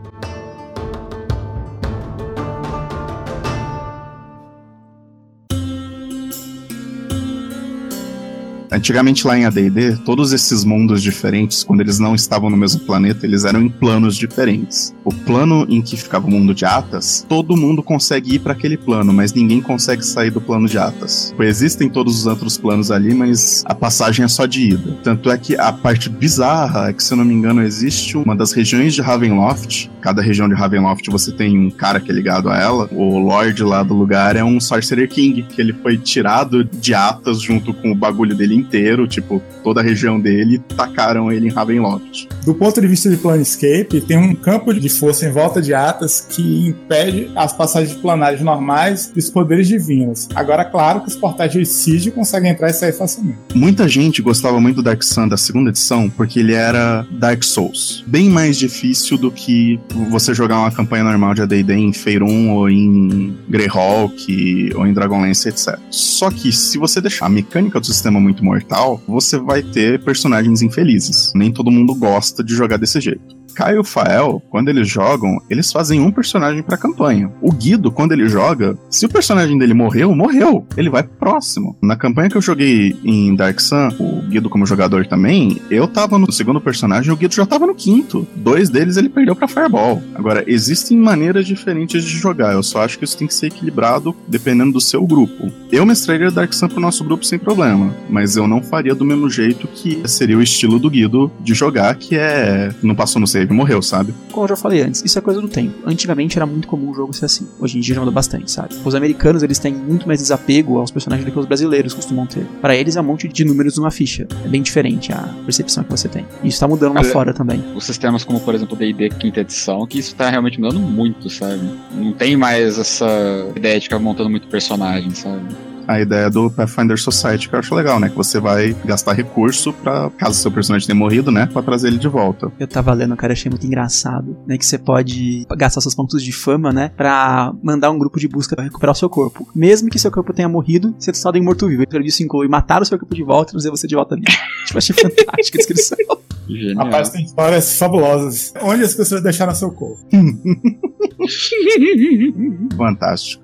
Antigamente lá em AD&D, todos esses mundos diferentes, quando eles não estavam no mesmo planeta, eles eram em planos diferentes. O plano em que ficava o mundo de Atas, todo mundo consegue ir para aquele plano, mas ninguém consegue sair do plano de Atas. Existem todos os outros planos ali, mas a passagem é só de ida. Tanto é que a parte bizarra é que, se eu não me engano, existe uma das regiões de Ravenloft. Cada região de Ravenloft você tem um cara que é ligado a ela. O Lorde lá do lugar é um Sorcerer King, que ele foi tirado de Atas junto com o bagulho dele inteiro, tipo, toda a região dele, tacaram ele em Ravenloft. Do ponto de vista de Planescape, tem um campo de força em volta de Atas que impede as passagens planares normais dos poderes divinos. Agora, claro que os portais de Siege conseguem entrar e sair facilmente. Muita gente gostava muito do Dark Sun da segunda edição porque ele era Dark Souls. Bem mais difícil do que você jogar uma campanha normal de AD&D em Faerun ou em Greyhawk ou em Dragonlance, etc. Só que se você deixar a mecânica do sistema muito mortal, você vai ter personagens infelizes. Nem todo mundo gosta de jogar desse jeito. Caio e o Fael, quando eles jogam, eles fazem um personagem pra campanha. O Guido, quando ele joga, se o personagem dele morreu, morreu. Ele vai pro próximo. Na campanha que eu joguei em Dark Sun, o Guido como jogador também, eu tava no segundo personagem e o Guido já tava no quinto. Dois deles ele perdeu pra Fireball. Agora, existem maneiras diferentes de jogar. Eu só acho que isso tem que ser equilibrado dependendo do seu grupo. Eu mestraria Dark Sun pro nosso grupo sem problema, mas eu não faria do mesmo jeito que seria o estilo do Guido de jogar, que é não passou no save, morreu, sabe? Como eu já falei antes, isso é coisa do tempo. Antigamente era muito comum o jogo ser assim. Hoje em dia já mudou bastante, sabe? Os americanos, eles têm muito mais desapego aos personagens do que os brasileiros costumam ter. Para eles é um monte de números numa ficha. É bem diferente a percepção que você tem. E isso tá mudando lá Olha, fora também. Os sistemas como, por exemplo, o D&D quinta edição, que isso tá realmente mudando muito, sabe? Não tem mais essa ideia de ficar montando muito personagem, sabe? A ideia do Pathfinder Society, que eu acho legal, né? Que você vai gastar recurso para caso seu personagem tenha morrido, né? Pra trazer ele de volta. Eu tava lendo, cara, achei muito engraçado, né? Que você pode gastar seus pontos de fama, né? Pra mandar um grupo de busca pra recuperar o seu corpo. Mesmo que seu corpo tenha morrido, você está em morto-vivo. Pelo isso inclui matar o seu corpo de volta e trazer você de volta ali. tipo, achei fantástica a descrição. Genial. Rapaz, tem histórias fabulosas. Onde as pessoas deixaram seu corpo? Fantástico.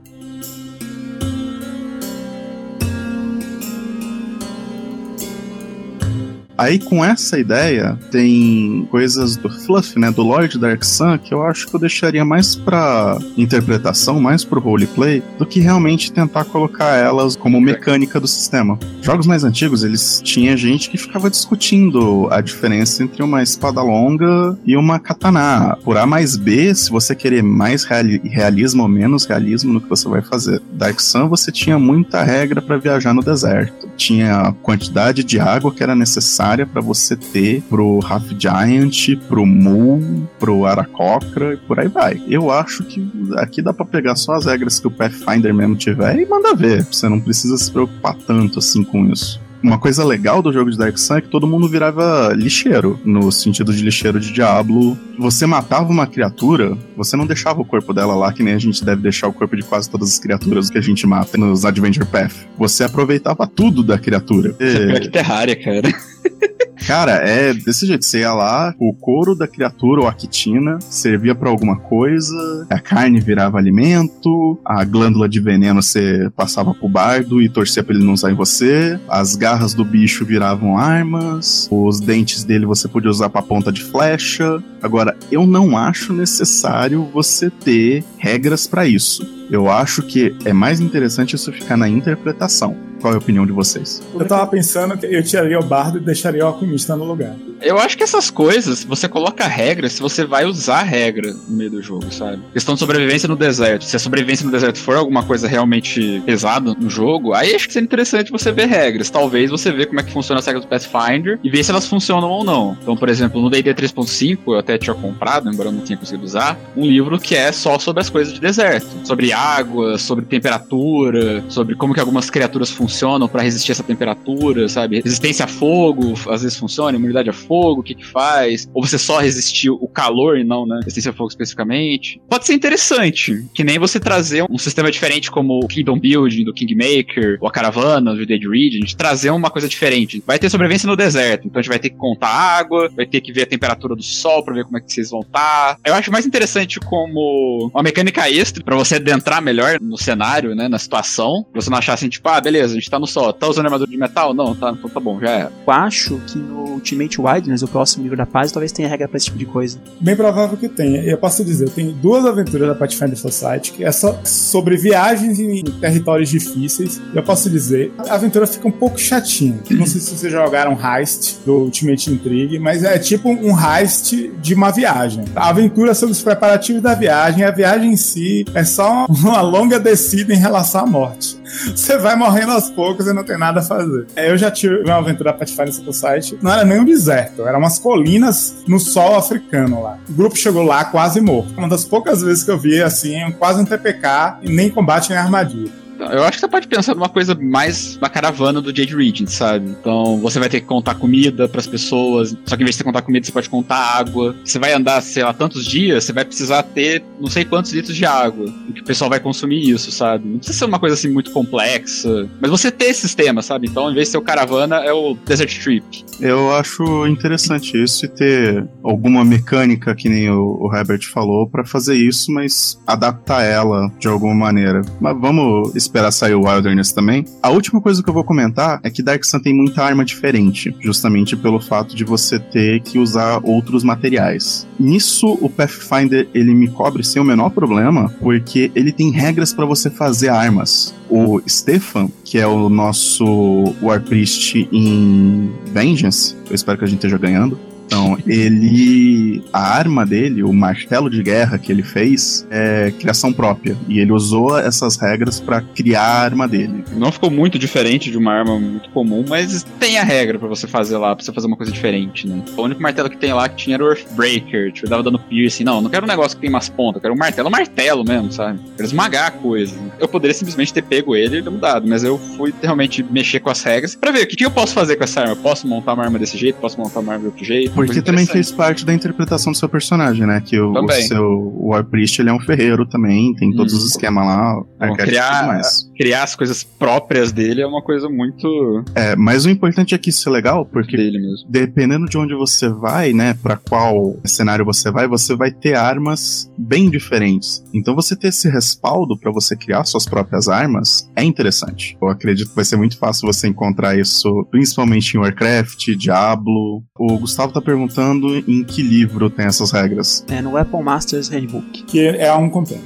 Aí, com essa ideia, tem coisas do Fluff, né, do Lord Dark Sun, que eu acho que eu deixaria mais pra interpretação, mais pro roleplay, do que realmente tentar colocar elas como mecânica do sistema. Jogos mais antigos, eles tinha gente que ficava discutindo a diferença entre uma espada longa e uma katana. Por A mais B, se você querer mais reali realismo ou menos realismo no que você vai fazer. Dark Sun, você tinha muita regra para viajar no deserto. Tinha a quantidade de água que era necessária para você ter pro Half Giant, pro Mu, pro Aracocra e por aí vai. Eu acho que aqui dá para pegar só as regras que o Pathfinder mesmo tiver e manda ver. Você não precisa se preocupar tanto assim com isso. Uma coisa legal do jogo de Dark Sun é que todo mundo virava lixeiro, no sentido de lixeiro de Diablo. Você matava uma criatura, você não deixava o corpo dela lá, que nem a gente deve deixar o corpo de quase todas as criaturas que a gente mata nos Adventure Path. Você aproveitava tudo da criatura. Você é pior que Terraria, cara. Cara, é desse jeito. Você ia lá, o couro da criatura ou a quitina servia para alguma coisa, a carne virava alimento, a glândula de veneno você passava pro bardo e torcia pra ele não usar em você, as garras do bicho viravam armas, os dentes dele você podia usar pra ponta de flecha. Agora, eu não acho necessário você ter regras para isso. Eu acho que é mais interessante isso ficar na interpretação. Qual é a opinião de vocês? Eu tava pensando que eu tiraria o bardo e deixaria o alquimista no lugar. Eu acho que essas coisas, você coloca regras se você vai usar a regra no meio do jogo, sabe? Questão de sobrevivência no deserto. Se a sobrevivência no deserto for alguma coisa realmente pesada no jogo, aí acho que seria interessante você ver regras. Talvez você ver como é que funciona as regras do Pathfinder e ver se elas funcionam ou não. Então, por exemplo, no D&D 3.5, eu até tinha comprado, embora eu não tinha conseguido usar, um livro que é só sobre as coisas de deserto. Sobre água, sobre temperatura, sobre como que algumas criaturas funcionam para resistir essa temperatura, sabe? Resistência a fogo, às vezes funciona, imunidade a fogo, o que que faz? Ou você só resistiu o calor e não, né? Resistência a fogo especificamente. Pode ser interessante, que nem você trazer um sistema diferente como o Kingdom Building do Kingmaker, ou a Caravana do Dead Region, trazer uma coisa diferente. Vai ter sobrevivência no deserto, então a gente vai ter que contar água, vai ter que ver a temperatura do sol para ver como é que vocês vão estar. Tá. Eu acho mais interessante como uma mecânica extra para você adentrar melhor no cenário, né, na situação. Você não achar assim, tipo, ah, beleza, gente tá no sol, tá usando armadura de metal? Não, tá, então tá bom, já é. Eu acho que no Ultimate Wilderness, o próximo livro da paz, talvez tenha regra pra esse tipo de coisa. Bem provável que tenha. Eu posso dizer, eu tenho duas aventuras da Pathfinder Society, que é só sobre viagens em territórios difíceis. Eu posso dizer, a aventura fica um pouco chatinha. Não sei se vocês jogaram Heist do Ultimate Intrigue, mas é tipo um heist de uma viagem. A aventura sobre os preparativos da viagem, a viagem em si é só uma longa descida em relação à morte. Você vai morrendo aos poucos e não tem nada a fazer. Eu já tive uma aventura Pathfinder Society. Não era nem um deserto, eram umas colinas no sol africano lá. O grupo chegou lá quase morto. Uma das poucas vezes que eu vi, assim, quase um TPK, nem combate nem armadilha. Eu acho que você pode pensar numa coisa mais uma caravana do Jade Regent, sabe? Então você vai ter que contar comida pras pessoas, só que em vez de você contar comida, você pode contar água. Você vai andar, sei lá, tantos dias, você vai precisar ter não sei quantos litros de água. E que o pessoal vai consumir isso, sabe? Não precisa ser uma coisa assim muito complexa. Mas você ter esse sistema, sabe? Então, em vez de ser o caravana, é o Desert Trip. Eu acho interessante isso e ter alguma mecânica, que nem o, o Herbert falou, pra fazer isso, mas adaptar ela de alguma maneira. Mas vamos esperar sair o Wilderness também. A última coisa que eu vou comentar é que Dark Sun tem muita arma diferente, justamente pelo fato de você ter que usar outros materiais. Nisso, o Pathfinder ele me cobre sem o menor problema, porque ele tem regras para você fazer armas. O Stefan, que é o nosso War Priest em Vengeance, eu espero que a gente esteja ganhando. Então, ele. A arma dele, o martelo de guerra que ele fez, é criação própria. E ele usou essas regras para criar a arma dele. Não ficou muito diferente de uma arma muito comum, mas tem a regra para você fazer lá, pra você fazer uma coisa diferente, né? O único martelo que tem lá que tinha era o Earthbreaker, tipo, dava dando piercing. Não, não quero um negócio que tem umas pontas, quero um martelo, um martelo mesmo, sabe? quero esmagar a coisa. Eu poderia simplesmente ter pego ele e mudado, mas eu fui realmente mexer com as regras para ver o que, que eu posso fazer com essa arma. Eu posso montar uma arma desse jeito, posso montar uma arma de outro jeito. Porque também fez parte da interpretação do seu personagem, né? Que o, o seu War Priest ele é um ferreiro também, tem todos hum. os esquemas lá, Bom, criar, criar as coisas próprias dele é uma coisa muito. É, mas o importante é que isso é legal, porque dependendo de onde você vai, né, para qual cenário você vai, você vai ter armas bem diferentes. Então você ter esse respaldo para você criar suas próprias armas é interessante. Eu acredito que vai ser muito fácil você encontrar isso, principalmente em Warcraft, Diablo. O Gustavo tá perguntando em que livro tem essas regras. É no Weapon Masters Handbook. Que é um compêndio.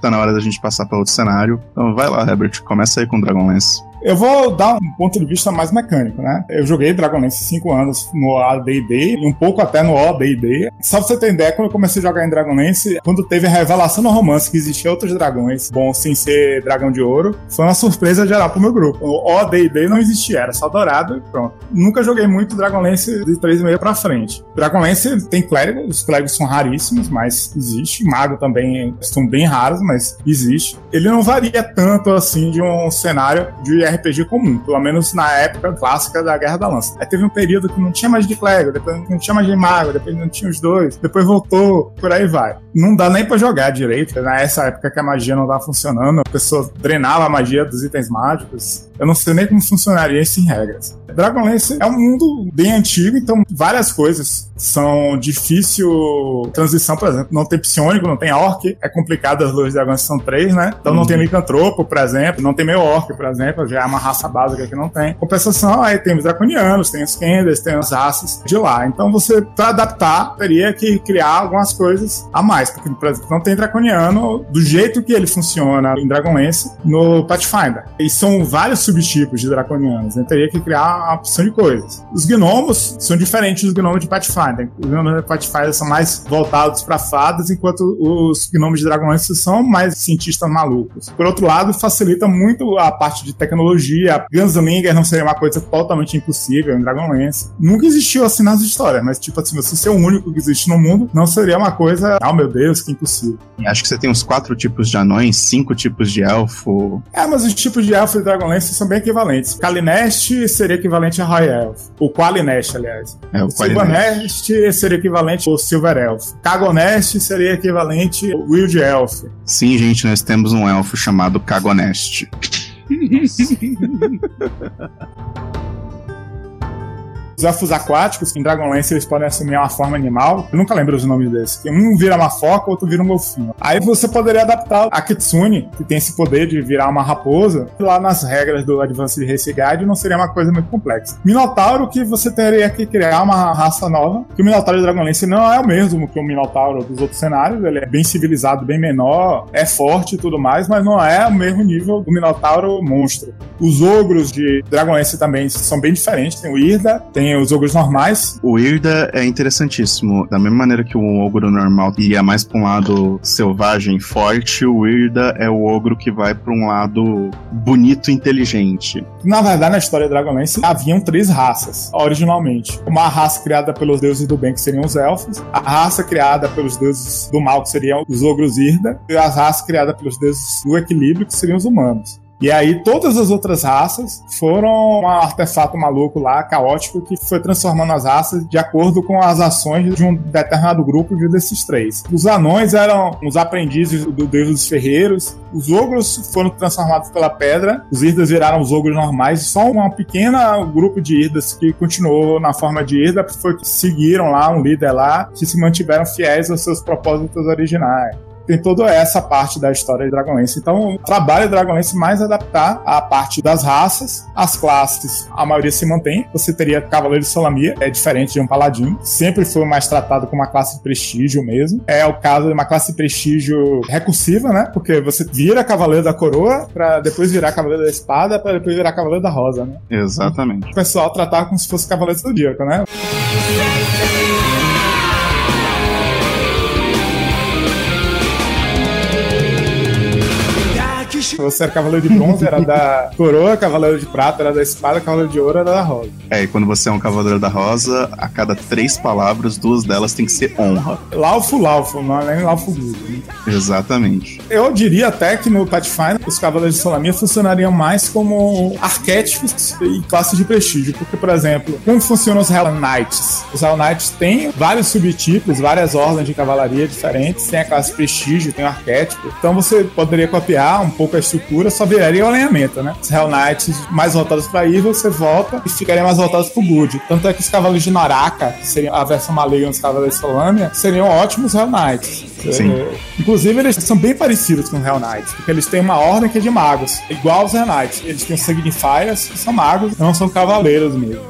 Tá na hora da gente passar para outro cenário. Então vai lá, Herbert, começa aí com Dragonlance. Eu vou dar um ponto de vista mais mecânico, né? Eu joguei Dragonlance 5 anos no AD&D e um pouco até no OD&D. Só pra você ter ideia, quando eu comecei a jogar em Dragonlance, quando teve a revelação no romance que existia outros dragões, bom, sem ser dragão de ouro, foi uma surpresa geral pro meu grupo. O OD&D não existia, era só dourado e pronto. Nunca joguei muito Dragonlance de 3,5 pra frente. Dragonlance tem clérigos, os clérigos são raríssimos, mas existe. Mago também são bem raros, mas existe. Ele não varia tanto assim de um cenário de RPG comum, pelo menos na época clássica da Guerra da Lança. Aí teve um período que não tinha mais de clérigo, depois não tinha mais de mago, depois não tinha os dois, depois voltou, por aí vai. Não dá nem para jogar direito, nessa época que a magia não tava funcionando, a pessoa drenava a magia dos itens mágicos. Eu não sei nem como funcionaria isso em regras. Dragonlance é um mundo bem antigo, então várias coisas são difícil transição, por exemplo, não tem psionico, não tem orc, é complicado as luas de dragões são três, né? Então uhum. não tem licantropo, por exemplo, não tem meio orc, por exemplo, já é uma raça básica que não tem. Compensação, aí tem os draconianos, tem os Kenders, tem as raças de lá. Então você, para adaptar, teria que criar algumas coisas a mais, porque, por exemplo, não tem draconiano do jeito que ele funciona em Dragonlance no Pathfinder. E são vários subtipos de draconianos, né? Teria que criar uma opção de coisas. Os gnomos são diferentes dos gnomos de Pathfinder. Os gnomos de Pathfinder são mais voltados para fadas, enquanto os gnomos de Dragonlance são mais cientistas malucos. Por outro lado, facilita muito a parte de tecnologia. Gunslinger não seria uma coisa totalmente impossível em Dragonlance. Nunca existiu assim nas histórias, mas tipo assim, você ser o único que existe no mundo não seria uma coisa, oh meu Deus, que impossível. Acho que você tem uns quatro tipos de anões, cinco tipos de elfo. É, mas os tipos de elfo e Dragonlance são bem equivalentes. Kalinest seria equivalente a High Elf. O Qualinest, aliás. É, o Silvanest seria equivalente ao Silver Elf. Cagonest seria equivalente ao Wild Elf. Sim, gente, nós temos um elfo chamado Cagonest. Os elfos aquáticos, em Dragonlance, eles podem assumir uma forma animal. Eu nunca lembro os nomes desses. Um vira uma foca, outro vira um golfinho. Aí você poderia adaptar a Kitsune, que tem esse poder de virar uma raposa. Lá nas regras do Advanced Race Guide não seria uma coisa muito complexa. Minotauro, que você teria que criar uma raça nova. Que o Minotauro de Dragonlance não é o mesmo que o Minotauro dos outros cenários. Ele é bem civilizado, bem menor, é forte e tudo mais, mas não é o mesmo nível do Minotauro monstro. Os ogros de Dragonlance também são bem diferentes. Tem o Irda, tem tem os ogros normais. O Irda é interessantíssimo. Da mesma maneira que o ogro normal iria mais pra um lado selvagem, forte, o Irda é o ogro que vai pra um lado bonito e inteligente. Na verdade, na história de Dragonlance, haviam três raças, originalmente. Uma raça criada pelos deuses do bem, que seriam os elfos. A raça criada pelos deuses do mal, que seriam os ogros Irda. E a raça criada pelos deuses do equilíbrio, que seriam os humanos. E aí todas as outras raças foram um artefato maluco lá, caótico, que foi transformando as raças de acordo com as ações de um determinado grupo de desses três. Os anões eram os aprendizes do deus dos ferreiros, os ogros foram transformados pela pedra, os irdas viraram os ogros normais, só um pequeno grupo de irdas que continuou na forma de irda foi que seguiram lá, um líder lá, que se mantiveram fiéis aos seus propósitos originais tem toda essa parte da história de Dragonlance. Então, o trabalho de Dragonlance mais adaptar a parte das raças, as classes, a maioria se mantém. Você teria Cavaleiro de Solamia, é diferente de um Paladino, sempre foi mais tratado como uma classe de prestígio mesmo. É o caso de uma classe de prestígio recursiva, né? Porque você vira Cavaleiro da Coroa para depois virar Cavaleiro da Espada para depois virar Cavaleiro da Rosa, né? Exatamente. O pessoal tratava como se fosse Cavaleiro do Zodíaco, né? Você era cavaleiro de bronze, era da coroa, cavaleiro de prata era da espada, cavaleiro de ouro era da rosa. É, e quando você é um cavaleiro da rosa, a cada três palavras, duas delas tem que ser honra. Laufo, laufo, não é nem laufo good. Né? Exatamente. Eu diria até que no Pathfinder os cavaleiros de Solamia funcionariam mais como arquétipos e classes de prestígio, porque, por exemplo, como funcionam os Hell Knights? Os Hell Knights têm vários subtipos, várias ordens de cavalaria diferentes, tem a classe prestígio, tem o arquétipo, então você poderia copiar um pouco a estrutura, só viraria o alinhamento, né? Os Hell Knights mais voltados para Evil, você volta e ficaria mais voltados pro Good. Tanto é que os Cavaleiros de Naraka, que seriam a versão maligna dos Cavaleiros de Solâmia, seriam ótimos Hell Knights. Sim. É, inclusive, eles são bem parecidos com os Hell Knights, porque eles têm uma ordem que é de magos, igual os Hell Knights. Eles têm os Signifiers, que são magos, não são cavaleiros mesmo.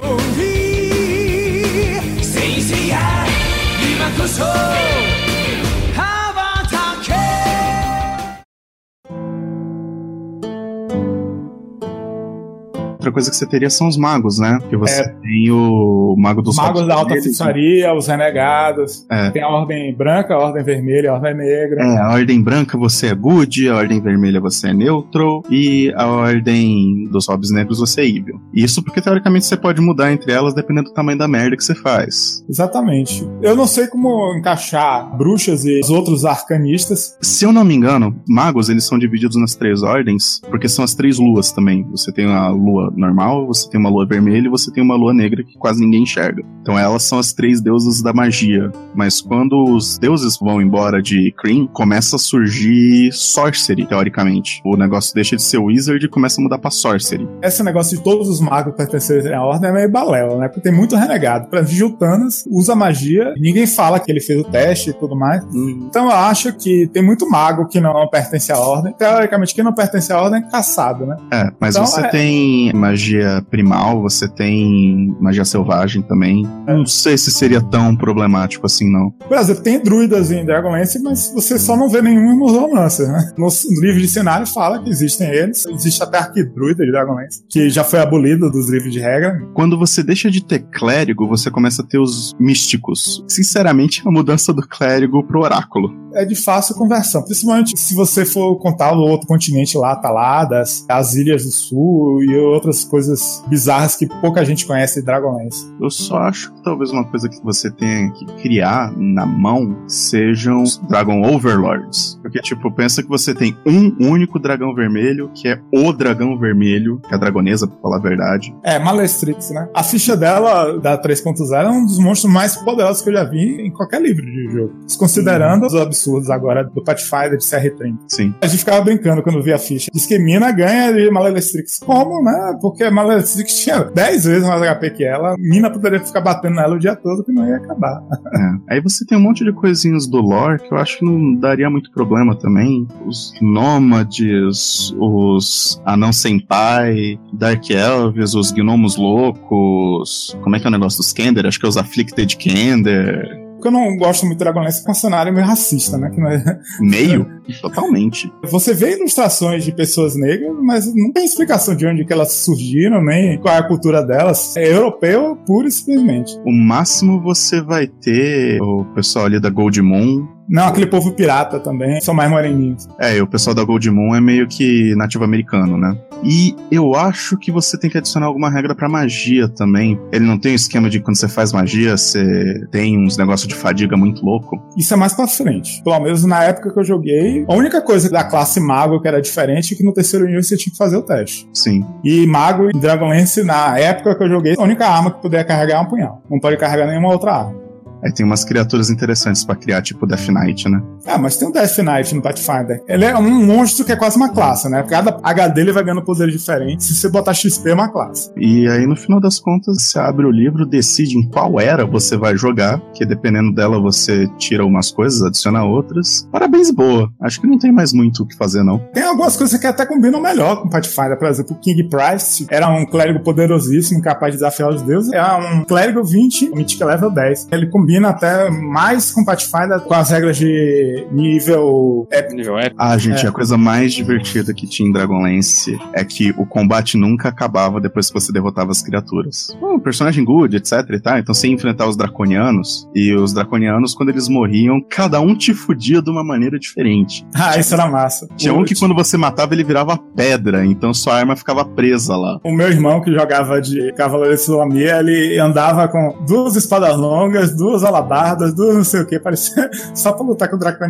Outra coisa que você teria são os magos, né? Que você É. tem o mago dos Magos da Alta Vermelhos, Feitiçaria, os Renegados, É. tem a Ordem Branca, a Ordem Vermelha, a Ordem Negra. É, a ordem branca você é good, a ordem vermelha você é neutral e a ordem dos hobbits negros você é evil. Isso porque teoricamente você pode mudar entre elas dependendo do tamanho da merda que você faz. Exatamente. Eu não sei como encaixar bruxas e os outros arcanistas. Se eu não me engano, magos eles são divididos nas três ordens, porque são as três luas também. Você tem a lua normal, você tem uma lua vermelha e você tem uma lua negra que quase ninguém enxerga. Então elas são as três deusas da magia. Mas quando os deuses vão embora de Kryn, começa a surgir sorcery, teoricamente. O negócio deixa de ser wizard e começa a mudar pra sorcery. Esse negócio de todos os magos pertencerem à ordem é meio balela, né? Porque tem muito renegado. Exemplo, Giltanas usa magia, ninguém fala que ele fez o teste e tudo mais. Então eu acho que tem muito mago que não pertence à ordem. Teoricamente, quem não pertence à ordem é caçado, né? É, mas Então, você é- tem magia primal, você tem magia selvagem também. Não sei se seria tão problemático assim, não. Por exemplo, tem druidas em Dragonlance, mas você só não vê nenhum nos romances, né? No livro de cenário fala que existem eles. Existe até arquidruida de Dragonlance, que já foi abolido dos livros de regra. Quando você deixa de ter clérigo, você começa a ter os místicos. Sinceramente, é a mudança do clérigo pro oráculo. É de fácil conversão, principalmente se você for contar o outro continente lá, Taladas, as Ilhas do Sul e outras coisas bizarras que pouca gente conhece de Dragonlance. Eu só acho que talvez uma coisa que você tenha que criar na mão sejam os Dragon Overlords. Porque, tipo, pensa que você tem um único dragão vermelho, que é o dragão vermelho, que é a dragonesa, pra falar a verdade. É, Malestrix, né? A ficha dela, da 3.0, é um dos monstros mais poderosos que eu já vi em qualquer livro de jogo. Considerando os absurdos agora do Pathfinder de CR30. Sim. A gente ficava brincando quando via a ficha. Diz que Mina ganha de Malestrix. Como, né? Porque Malestrix tinha 10 vezes mais HP que ela. Mina poderia ficar batendo nela o dia todo que não ia acabar. É. Aí você tem um monte de coisinhas do lore que eu acho que não daria muito problema também. Os nômades, os anão senpai, Dark Elves, os gnomos loucos. Como é que é o negócio dos Kender? Acho que é os Afflicted Kender. O que eu não gosto muito de Dragonlance é que é um cenário meio racista, né? Que é... Meio? Totalmente. Você vê ilustrações de pessoas negras, mas não tem explicação de onde que elas surgiram, nem qual é a cultura delas. É europeu pura e simplesmente. O máximo você vai ter o pessoal ali da Gold Moon não, aquele povo pirata também, são mais moreninhos. É, e o pessoal da Gold Moon é meio que nativo americano, né? E eu acho que você tem que adicionar alguma regra pra magia também. Ele não tem um esquema de quando você faz magia, você tem uns negócios de fadiga muito louco. Isso é mais pra frente. Pelo menos na época que eu joguei, a única coisa da classe mago que era diferente é que no terceiro nível você tinha que fazer o teste. Sim. E mago e Dragonlance, na época que eu joguei, a única arma que podia carregar é um punhal. Não pode carregar nenhuma outra arma. Aí tem umas criaturas interessantes para criar, tipo Death Knight, né? Ah, mas tem o Death Knight no Pathfinder. Ele é um monstro que é quase uma classe, né? Cada HD ele vai ganhando poderes diferentes. Se você botar XP, é uma classe. E aí, no final das contas, você abre o livro, decide em qual era você vai jogar, que dependendo dela você tira umas coisas, adiciona outras. Parabéns, boa. Acho que não tem mais muito o que fazer, não. Tem algumas coisas que até combinam melhor com Pathfinder. Por exemplo, o King Price era um clérigo poderosíssimo, capaz de desafiar os deuses. É um clérigo 20, Mythic Level 10. Ele combina combina até mais com Pathfinder com as regras de nível épico. Nível épico. Ah, gente, é. a coisa mais divertida que tinha em Dragonlance é que o combate nunca acabava depois que você derrotava as criaturas. Um personagem good, etc e tal. Então você ia enfrentar os draconianos e os draconianos, quando eles morriam, cada um te fudia de uma maneira diferente. Ah, isso era massa. Tinha um que quando você matava ele virava pedra, então sua arma ficava presa lá. O meu irmão que jogava de Cavaleiro de Sulamia, ele andava com duas espadas longas, duas alabardas, duas não sei o que, parecia só pra lutar com o Draconiano.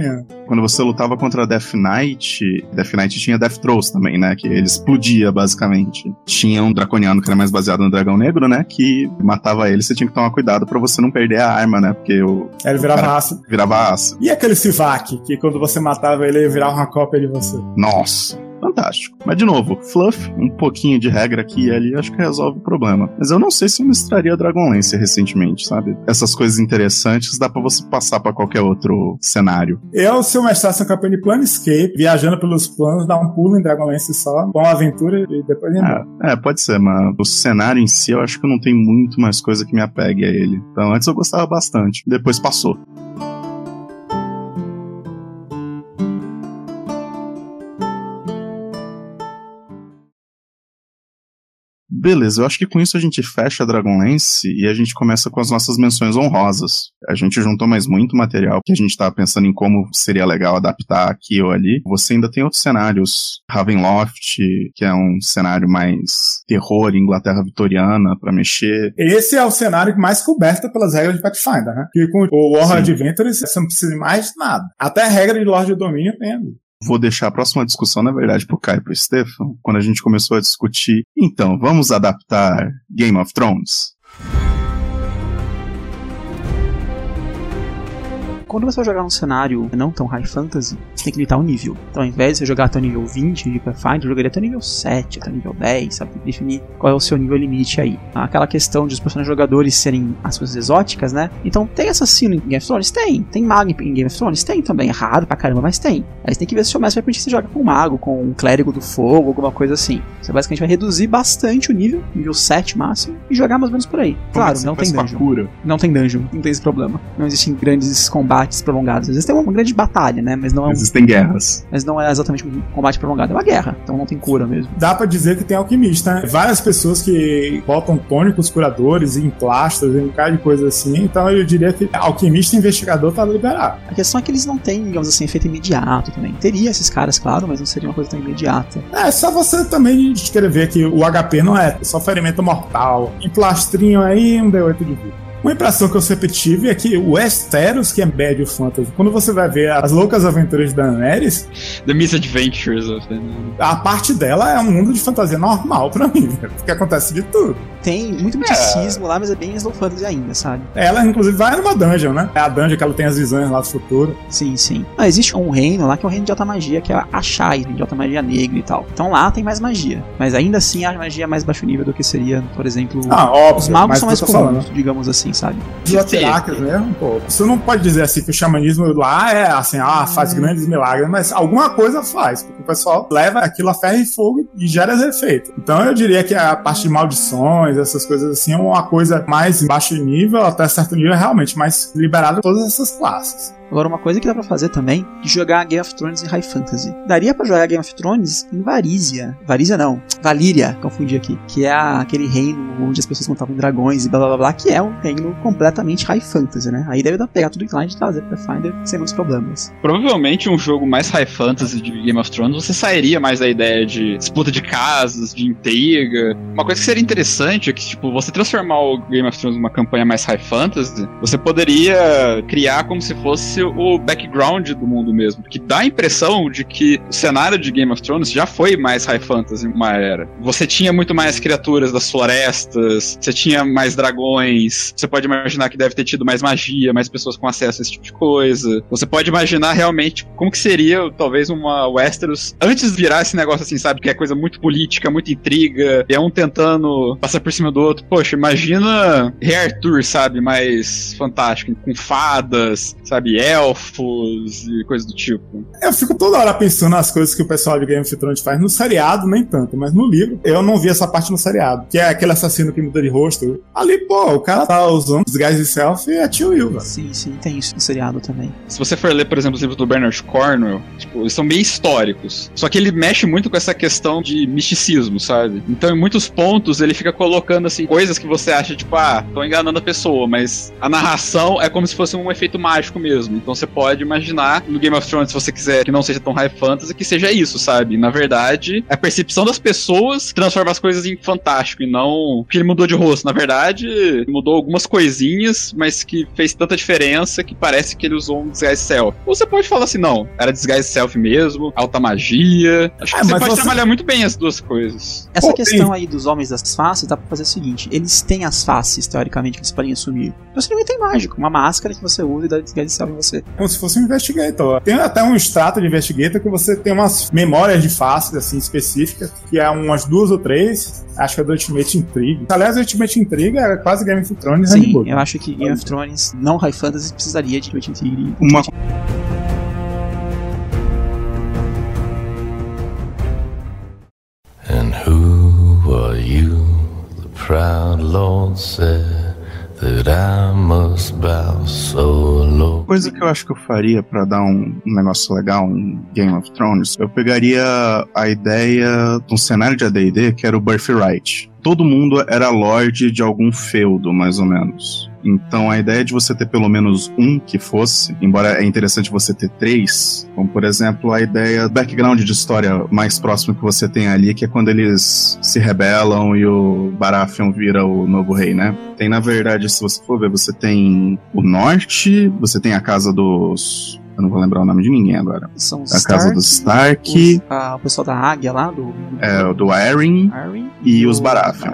Quando você lutava contra Death Knight, Death Knight tinha Death Throws também, né? Que ele explodia, basicamente. Tinha um Draconiano que era mais baseado no Dragão Negro, né? Que matava ele, você tinha que tomar cuidado para você não perder a arma, né? Porque o. Ele virava aço. Virava aço. E aquele Sivak, que quando você matava ele, ele virava uma cópia de você? Nossa fantástico. Mas, de novo, fluff, um pouquinho de regra aqui e ali, acho que resolve o problema. Mas eu não sei se eu mestraria Dragonlance recentemente, sabe? Essas coisas interessantes dá para você passar para qualquer outro cenário. Eu, se eu mestrasse uma campanha de Planescape, viajando pelos planos, dar um pulo em Dragonlance só, uma aventura e depois ir é, é, pode ser, mas o cenário em si eu acho que não tem muito mais coisa que me apegue a ele. Então, antes eu gostava bastante, depois passou. Beleza, eu acho que com isso a gente fecha a Dragonlance e a gente começa com as nossas menções honrosas. A gente juntou mais muito material que a gente estava pensando em como seria legal adaptar aqui ou ali. Você ainda tem outros cenários, Ravenloft, que é um cenário mais terror, Inglaterra vitoriana para mexer. Esse é o cenário mais coberto pelas regras de Pathfinder, né? Que com o Warlord Adventures você não precisa de mais nada. Até a regra de Lorde de Domínio tem. Vou deixar a próxima discussão, na verdade, pro Caio e pro Stefan, quando a gente começou a discutir. Então, vamos adaptar Game of Thrones? Quando você vai jogar um cenário não tão high fantasy, você tem que limitar o nível. Então, ao invés de você jogar até o nível 20 de Pathfinder, eu jogaria até o nível 7, até o nível 10, sabe? Definir qual é o seu nível limite aí. Aquela questão de os personagens jogadores serem as coisas exóticas, né? Então, tem assassino em Game of Thrones? Tem. Tem mago em Game of Thrones? Tem também. É raro pra caramba, mas tem. Aí você tem que ver se o seu mestre vai permitir que você joga com um mago, com um clérigo do fogo, alguma coisa assim. Você basicamente vai reduzir bastante o nível, nível 7 máximo, e jogar mais ou menos por aí. Claro, não tem dungeon. Não tem dungeon, não tem esse problema. Não existem grandes combates combates prolongados. Às vezes tem uma grande batalha, né? Mas não é um... Existem guerras. Mas não é exatamente um combate prolongado, é uma guerra. Então não tem cura mesmo. Dá para dizer que tem alquimista, né? Várias pessoas que botam tônicos curadores em plastas, em um cara de coisa assim. Então eu diria que alquimista e investigador tá liberado. A questão é que eles não têm, digamos assim, efeito imediato também. Teria esses caras, claro, mas não seria uma coisa tão imediata. É, só você também escrever que o HP não é só ferimento mortal. Em plastrinho aí, um D8 de vida. Uma impressão que eu sempre tive é que o Westeros, que é médio fantasy, quando você vai ver as loucas aventuras da Daenerys... The Misadventures of Daenerys. A parte dela é um mundo de fantasia normal pra mim, porque acontece de tudo. Tem muito misticismo é. lá, mas é bem slow fantasy ainda, sabe? Ela, inclusive, vai numa dungeon, né? É a dungeon que ela tem as visões lá do futuro. Sim, sim. Ah, existe um reino lá que é o reino de alta magia, que é a Shai, de alta magia negra e tal. Então lá tem mais magia. Mas ainda assim a magia é mais baixo nível do que seria, por exemplo... Ah, óbvio. Os magos são mais comuns, digamos assim, sabe? Mesmo, pô. Você não pode dizer assim que o xamanismo lá é assim, ah, faz hum. grandes milagres, mas alguma coisa faz, porque o pessoal leva aquilo a ferro e fogo e gera esse efeito. Então eu diria que a parte de maldições, essas coisas assim, é uma coisa mais em baixo nível, até certo nível, é realmente mais liberada todas essas classes. Agora, uma coisa que dá pra fazer também é jogar Game of Thrones em High Fantasy. Daria pra jogar Game of Thrones em Varízia. Varízia não, Valíria, confundi aqui. Que é aquele reino onde as pessoas montavam dragões e blá blá blá, que é um reino completamente High Fantasy, né? Aí deve dar pra pegar tudo lá e trazer Pathfinder sem muitos problemas. Provavelmente um jogo mais High Fantasy de Game of Thrones, você sairia mais da ideia de disputa de casas, de intriga. Uma coisa que seria interessante é que, tipo, você transformar o Game of Thrones numa campanha mais High Fantasy, você poderia criar como se fosse o background do mundo mesmo. Que dá a impressão de que o cenário de Game of Thrones já foi mais High Fantasy uma era. Você tinha muito mais criaturas das florestas, você tinha mais dragões, você pode imaginar que deve ter tido mais magia, mais pessoas com acesso a esse tipo de coisa. Você pode imaginar realmente como que seria, talvez, uma Westeros antes de virar esse negócio assim, sabe? Que é coisa muito política, muita intriga, e é um tentando passar por cima do outro. Poxa, imagina Rei Arthur, sabe? Mais fantástico, com fadas, sabe? Elfos e coisas do tipo. Eu fico toda hora pensando nas coisas que o pessoal de Game of Thrones faz. No seriado, nem tanto, mas no livro, eu não vi essa parte no seriado. Que é aquele assassino que muda de rosto. Ali, pô, o cara tá usando os guys de selfie e é tio Will, velho. Sim, sim, tem isso no seriado também. Se você for ler, por exemplo, os livros do Bernard Cornwell, tipo, eles são bem históricos. Só que ele mexe muito com essa questão de misticismo, sabe? Então, em muitos pontos, ele fica colocando, assim, coisas que você acha, tipo, ah, tô enganando a pessoa, mas a narração é como se fosse um efeito mágico mesmo. Então, você pode imaginar no Game of Thrones, se você quiser que não seja tão high fantasy, que seja isso, sabe? Na verdade, é a percepção das pessoas que transforma as coisas em fantástico e não que ele mudou de rosto. Na verdade, mudou algumas coisinhas, mas que fez tanta diferença que parece que ele usou um disguise self. Ou você pode falar assim, não, era disguise self mesmo, alta magia. Acho que É, você mas pode você- trabalhar muito bem as duas coisas. Essa Pô, questão tem- aí dos homens das faces dá pra fazer o seguinte: eles têm as faces, teoricamente, que eles podem assumir. Então seria um item mágico, uma máscara que você usa e dá desgaste self em você. Como se fosse um investigator. Tem até um extrato de investigator que você tem umas memórias de faces, assim, específicas, que é umas duas ou três. Acho que é do Ultimate Intrigue. Aliás, o Ultimate Intrigue é quase Game of Thrones Sim, Handbook. eu acho que Game of Thrones, não High Fantasy, precisaria de Ultimate Intrigue. Uma And who are you? The proud Lord said coisa que eu acho que eu faria pra dar um, um negócio legal em Game of Thrones, eu pegaria a ideia de um cenário de AD&D que era o Birthright. Todo mundo era lord de algum feudo, mais ou menos. Então a ideia de você ter pelo menos um que fosse, embora é interessante você ter três, como por exemplo a ideia background de história mais próximo que você tem ali, que é quando eles se rebelam e o Baratheon vira o novo rei, né? Tem na verdade, se você for ver, você tem o norte, você tem a casa dos eu não vou lembrar o nome de ninguém agora. São os A casa Stark, dos Stark, os- ah, o pessoal da águia lá, do, do é, do Arryn Arryn, e os o Baratheon.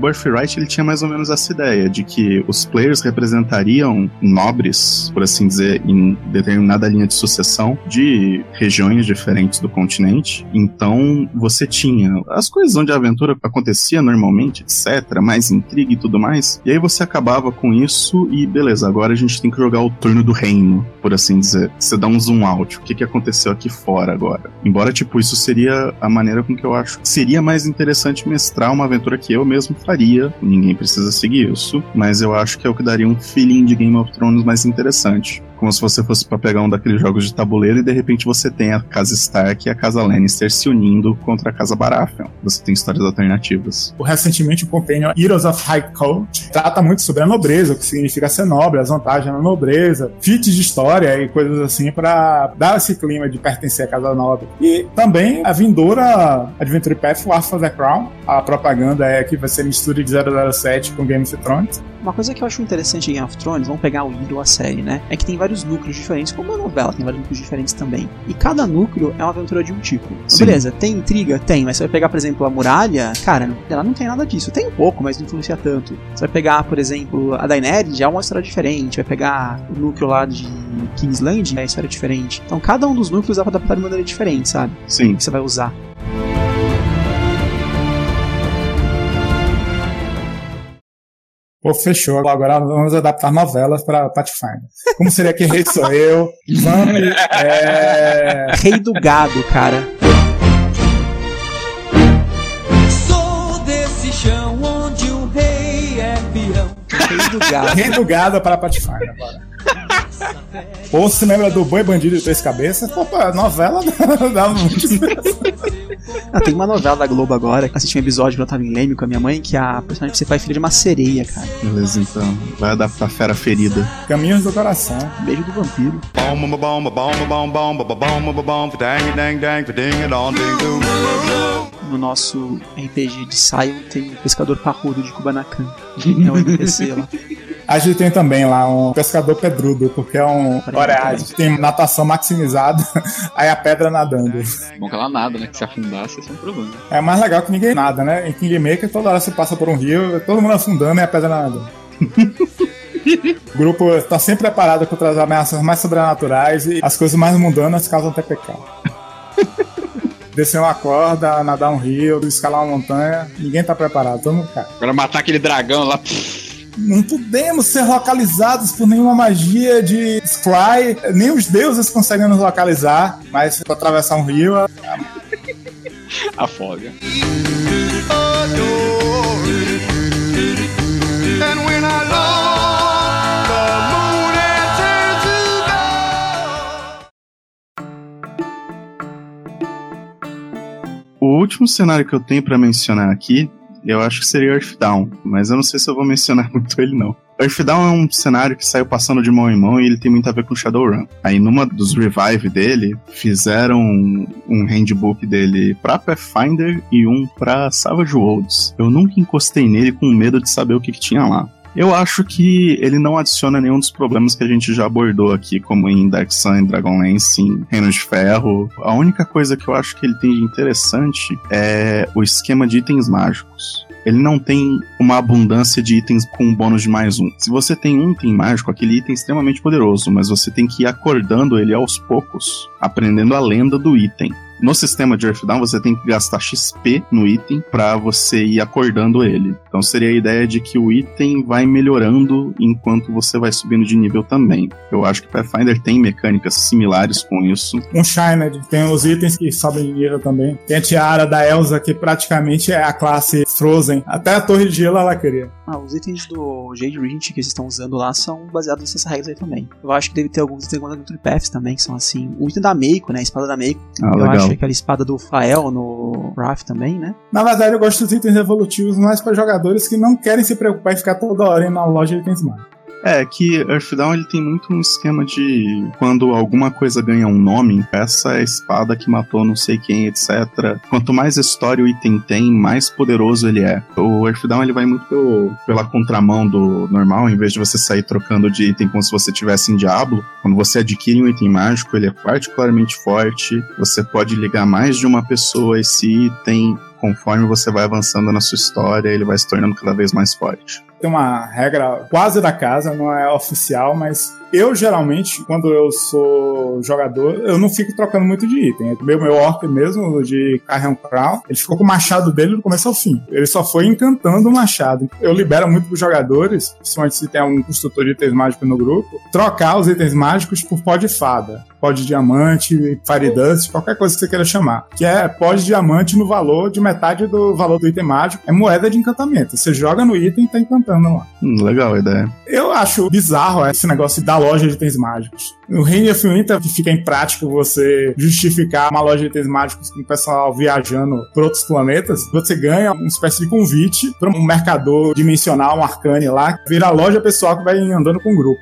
Birthright ele tinha mais ou menos essa ideia de que os players representariam nobres, por assim dizer, em determinada linha de sucessão de regiões diferentes do continente. Então você tinha as coisas onde a aventura acontecia normalmente, etc, mais intriga e tudo mais. E aí você acabava com isso e beleza, agora a gente tem que jogar o turno do reino, por assim dizer. Você dá um zoom out. O que, que aconteceu aqui fora agora? Embora, tipo, isso seria a maneira com que eu acho que seria mais interessante mestrar uma aventura que eu mesmo faria. Ninguém precisa seguir isso, mas eu acho que é o que daria um feeling de Game of Thrones mais interessante. Como se você fosse pra pegar um daqueles jogos de tabuleiro e de repente você tem a casa Stark e a casa Lannister se unindo contra a casa Baratheon. Você tem histórias alternativas. Recentemente o compêndio Heroes of High Court trata muito sobre a nobreza, o que significa ser nobre, as vantagens da nobreza, feats de história e coisas assim pra dar esse clima de pertencer à casa nobre. E também a vindoura Adventure Path War for the Crown, a propaganda é que vai ser mistura de 007 com Game of Thrones. Uma coisa que eu acho interessante em Game of Thrones, vamos pegar o livro ou a série, né? É que tem vários núcleos diferentes, como a novela tem vários núcleos diferentes também. E cada núcleo é uma aventura de um tipo. Sim. Beleza, tem intriga? Tem, mas você vai pegar, por exemplo, a muralha, cara, ela não tem nada disso. Tem um pouco, mas não influencia tanto. Você vai pegar, por exemplo, a Daenerys, já é uma história diferente. Vai pegar o núcleo lá de Kingsland, é uma história diferente. Então cada um dos núcleos dá pra adaptar de maneira diferente, sabe? Sim. Que você vai usar. Pô, fechou. Agora vamos adaptar novelas para Pathfinder. Como seria que rei sou eu? Vamos. É... Rei do gado, cara. Sou desse chão onde o rei é peão. Rei do gado. Rei do gado para Pathfinder agora. Ou se lembra do Boi Bandido de Três Cabeças? Pô, pô, a novela dá muito Ah, tem uma novela da Globo agora, que assisti um episódio quando eu tava em Leme com a minha mãe, que a personagem principal é filha de uma sereia, cara. Beleza, então. Vai adaptar Fera Ferida. Caminhos do Coração. Beijo do vampiro. No nosso RPG de Sion tem o Pescador Parrudo de Kubanacan. É o NPC lá. A gente tem também lá um pescador pedrudo, porque é um oreade. Tem natação maximizada, aí a pedra nadando. Bom que ela nada, né? Que se afundasse, esse é um problema. É mais legal que ninguém nada, né? Em Kingmaker, toda hora você passa por um rio, todo mundo afundando e a pedra nadando. O grupo está sempre preparado contra as ameaças mais sobrenaturais e as coisas mais mundanas causam até pecado. Descer uma corda, nadar um rio, escalar uma montanha, ninguém tá preparado, todo mundo cai. Agora matar aquele dragão lá. pff, Não podemos ser localizados por nenhuma magia de Fly, nem os deuses conseguem nos localizar, mas pra atravessar um rio, afoga. O último cenário que eu tenho pra mencionar aqui, eu acho que seria Earthdown, mas eu não sei se eu vou mencionar muito ele não. Earthdown é um cenário que saiu passando de mão em mão e ele tem muito a ver com Shadowrun. Aí numa dos revive dele, fizeram um, handbook dele pra Pathfinder e um pra Savage Worlds. Eu nunca encostei nele com medo de saber o que, que tinha lá. Eu acho que ele não adiciona nenhum dos problemas que a gente já abordou aqui, como em Dark Sun, Dragonlance, em Reino de Ferro. A única coisa que eu acho que ele tem de interessante é o esquema de itens mágicos. Ele não tem uma abundância de itens com bônus de mais um. Se você tem um item mágico, aquele item é extremamente poderoso, mas você tem que ir acordando ele aos poucos, aprendendo a lenda do item. No sistema de Earthdown, você tem que gastar XP no item para você ir acordando ele. Então seria a ideia de que o item vai melhorando enquanto você vai subindo de nível também. Eu acho que Pathfinder tem mecânicas similares com isso. um Shined. Tem os itens que sobem de nível também. Tem a tiara da Elsa, que praticamente é a classe Frozen. Até a Torre de Gelo ela queria. Ah, os itens do Jade Regent que vocês estão usando lá são baseados nessas regras aí também. Eu acho que deve ter alguns itens Culture Paths também, que são assim. O item da Meiko, né? A espada da Meiko. Ah, eu legal. Que aquela espada do Fael no Wrath também, né? Na verdade, eu gosto dos itens evolutivos mais para jogadores que não querem se preocupar em ficar toda hora indo na loja de itens mágicos. É, que Earthdown ele tem muito um esquema de quando alguma coisa ganha um nome, essa é a espada que matou não sei quem, etc. Quanto mais história o item tem, mais poderoso ele é. O Earthdown ele vai muito pelo- pela contramão do normal, em vez de você sair trocando de item como se você tivesse em Diablo, quando você adquire um item mágico, ele é particularmente forte, você pode ligar mais de uma pessoa a esse item, conforme você vai avançando na sua história, ele vai se tornando cada vez mais forte. Tem uma regra quase da casa, não é oficial, mas eu geralmente, quando eu sou jogador, eu não fico trocando muito de item. Meu, meu orc mesmo, de Carrion Crown, ele ficou com o machado dele do começo ao fim. Ele só foi encantando o machado. Eu libero muito pros jogadores, principalmente se tem algum construtor de itens mágicos no grupo, trocar os itens mágicos por pó de fada. Pó de diamante, fire dust, qualquer coisa que você queira chamar. Que é pó de diamante no valor de metade do valor do item mágico. É moeda de encantamento. Você joga no item e tá encantando lá. Hum, legal a ideia. Eu acho bizarro esse negócio da loja de itens mágicos. No Reign of Winter fica imprático você justificar uma loja de itens mágicos com o pessoal viajando por outros planetas. Você ganha uma espécie de convite para um mercador dimensional, um arcane lá, vira a loja pessoal que vai andando com o grupo.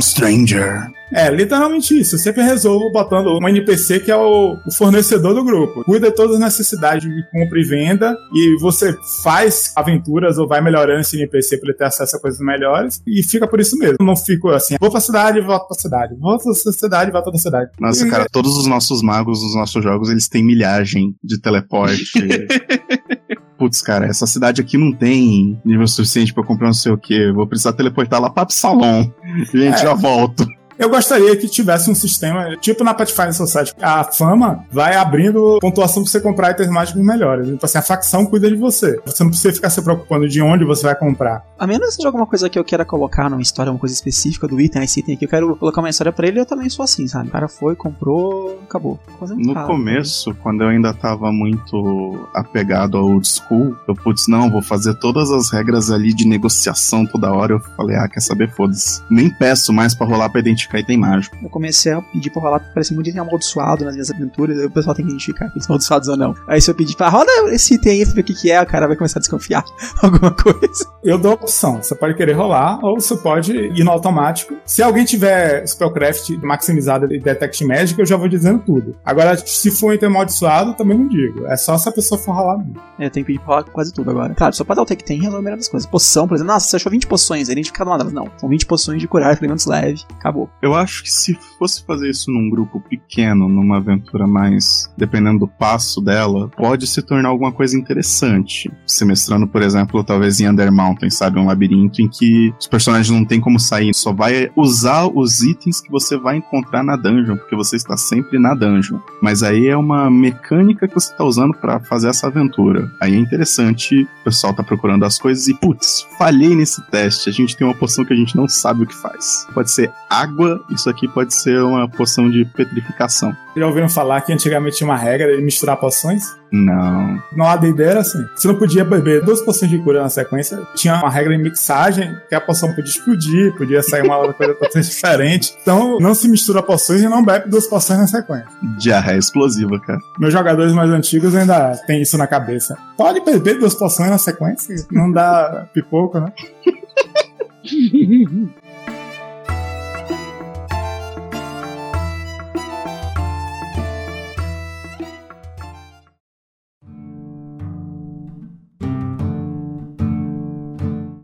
stranger. É, literalmente isso. Eu sempre resolvo botando um NPC que é o, o fornecedor do grupo. Cuida de todas as necessidades de compra e venda e você faz aventuras ou vai melhorando esse NPC para ele ter acesso a coisas melhores e fica por isso mesmo. Não fico assim, vou pra cidade volto pra cidade. Vou pra cidade volto pra cidade. Nossa, E- cara, todos os nossos magos nos nossos jogos, eles têm milhagem de teleporte. Putz, cara, essa cidade aqui não tem nível suficiente pra eu comprar não sei o que. Vou precisar teleportar lá pra Absalom. Gente, É. já volto. Eu gostaria que tivesse um sistema, tipo na Pathfinder Society, a fama vai abrindo pontuação pra você comprar itens mágicos melhores. Tipo assim, a facção cuida de você. Você não precisa ficar se preocupando de onde você vai comprar. A menos que seja alguma coisa que eu queira colocar numa história, uma coisa específica do item, esse item aqui, eu quero colocar uma história pra ele, eu também sou assim, sabe? O cara foi, comprou, acabou. No rara. começo, quando eu ainda tava muito apegado ao old school, eu, putz, não, vou fazer todas as regras ali de negociação toda hora. Eu falei, ah, quer saber, foda-se. Nem peço mais pra rolar pra identificar mágica, aí tem mágico. Eu comecei a pedir pra rolar, parece muito item amaldiçoado nas minhas aventuras, aí o pessoal tem que identificar que são amaldiçoados ou não. Aí se eu pedir pra roda esse item aí pra ver o que, que é, o cara vai começar a desconfiar alguma coisa. Eu dou a opção. Você pode querer rolar, ou você pode ir no automático. Se alguém tiver Spellcraft maximizado e Detect Magic, eu já vou dizendo tudo. Agora, se for um item amaldiçoado, também não digo. É só se a pessoa for rolar mesmo. É, eu tenho que pedir pra rolar quase tudo agora. Claro, só pra dar o take tem e resolver das coisas. Poção, por exemplo, nossa, você achou 20 poções, aí identificado uma delas. Não, são 20 poções de curar, elementos leve, acabou. Eu acho que se fosse fazer isso num grupo pequeno, numa aventura mais. dependendo do passo dela, pode se tornar alguma coisa interessante. Se mestrando, por exemplo, talvez em Under Mountain, sabe? Um labirinto em que os personagens não tem como sair, só vai usar os itens que você vai encontrar na dungeon, porque você está sempre na dungeon. Mas aí é uma mecânica que você está usando para fazer essa aventura. Aí é interessante, o pessoal tá procurando as coisas e, putz, falhei nesse teste. A gente tem uma poção que a gente não sabe o que faz. Pode ser água, isso aqui pode ser uma poção de petrificação. Já ouviram falar que antigamente tinha uma regra de misturar poções? Não. No AD&D era assim. Você não podia beber duas poções de cura na sequência. Tinha uma regra de mixagem que a poção podia explodir, podia sair uma outra coisa totalmente diferente. Então não se mistura poções e não bebe duas poções na sequência. Diarreia explosiva, cara. Meus jogadores mais antigos ainda têm isso na cabeça. Pode beber duas poções na sequência, não dá pipoco, né?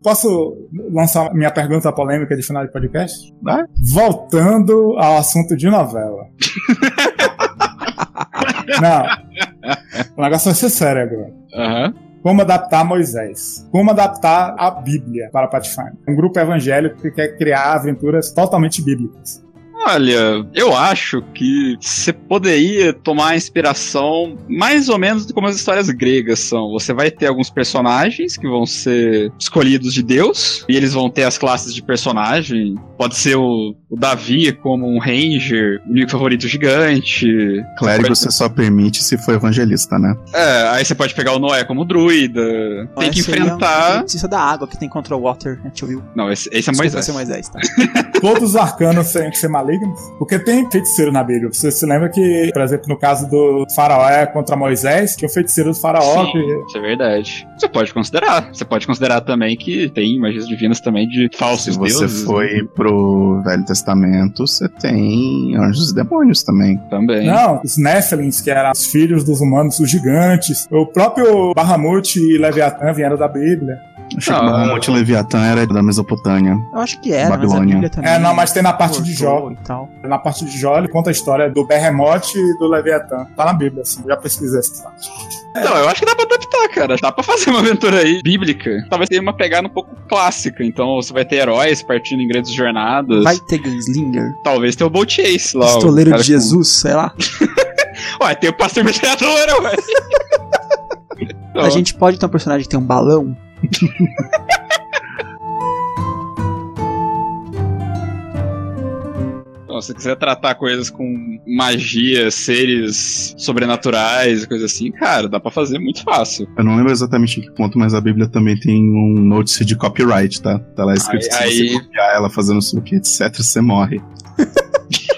Posso lançar minha pergunta polêmica de final de podcast? Voltando ao assunto de novela. Não. O negócio vai ser sério agora. Aham. Como adaptar Moisés? Como adaptar a Bíblia para Pathfinder? Um grupo evangélico que quer criar aventuras totalmente bíblicas. Olha, eu acho que você poderia tomar inspiração mais ou menos como as histórias gregas são. Você vai ter alguns personagens que vão ser escolhidos de Deus, e eles vão ter as classes de personagem. Pode ser o, o Davi como um ranger, o inimigo favorito gigante. Clérigo Pode- você só permite se for evangelista, né? É, aí você pode pegar o Noé como druida. Tem que é um enfrentar. feitiço da água que tem contra o Water, né, Will? Não, esse, esse é Moisés. esse é Moisés, tá? Todos os arcanos têm que ser malignos? Porque tem feiticeiro na Bíblia. Você se lembra que, por exemplo, no caso do faraó é contra Moisés, que o feiticeiro do faraó... Sim, que- isso é verdade. Você pode considerar. Você pode considerar também que tem magias divinas também de falsos Se você deuses. né? foi pro Velho Testamento, você tem anjos e demônios também. Também. Não, os Nephilims, que eram os filhos dos humanos, os gigantes. O próprio Bahamut e Leviatã vieram da Bíblia. Achei Ah. que Bahamut e Leviatã era da Mesopotâmia. Eu acho que era, mas a Babilônia. Bíblia também. É, não, mas tem na parte de Jó. E tal. Na parte de Jó, ele conta a história do Behemoth e do Leviatã. Tá na Bíblia, assim. Já pesquisei essa parte. Não, eu acho que dá pra adaptar, cara. Dá pra fazer uma aventura aí bíblica. Talvez tenha uma pegada um pouco clássica. Então você vai ter heróis partindo em grandes jornadas. Vai ter Gunslinger, Talvez tenha o Bolt Chase lá. pistoleiro de Jesus, sei lá. Com... Ué, tem o pastor metralhadora, ué. A gente pode ter um personagem que tem um balão. Então, se você quiser tratar coisas com magia, seres sobrenaturais e coisa assim, cara, dá pra fazer muito fácil. Eu não lembro exatamente em que ponto, mas a Bíblia também tem um notice de copyright, tá? Tá lá escrito Aí- se aí- você copiar ela fazendo não sei o que, etc, você morre.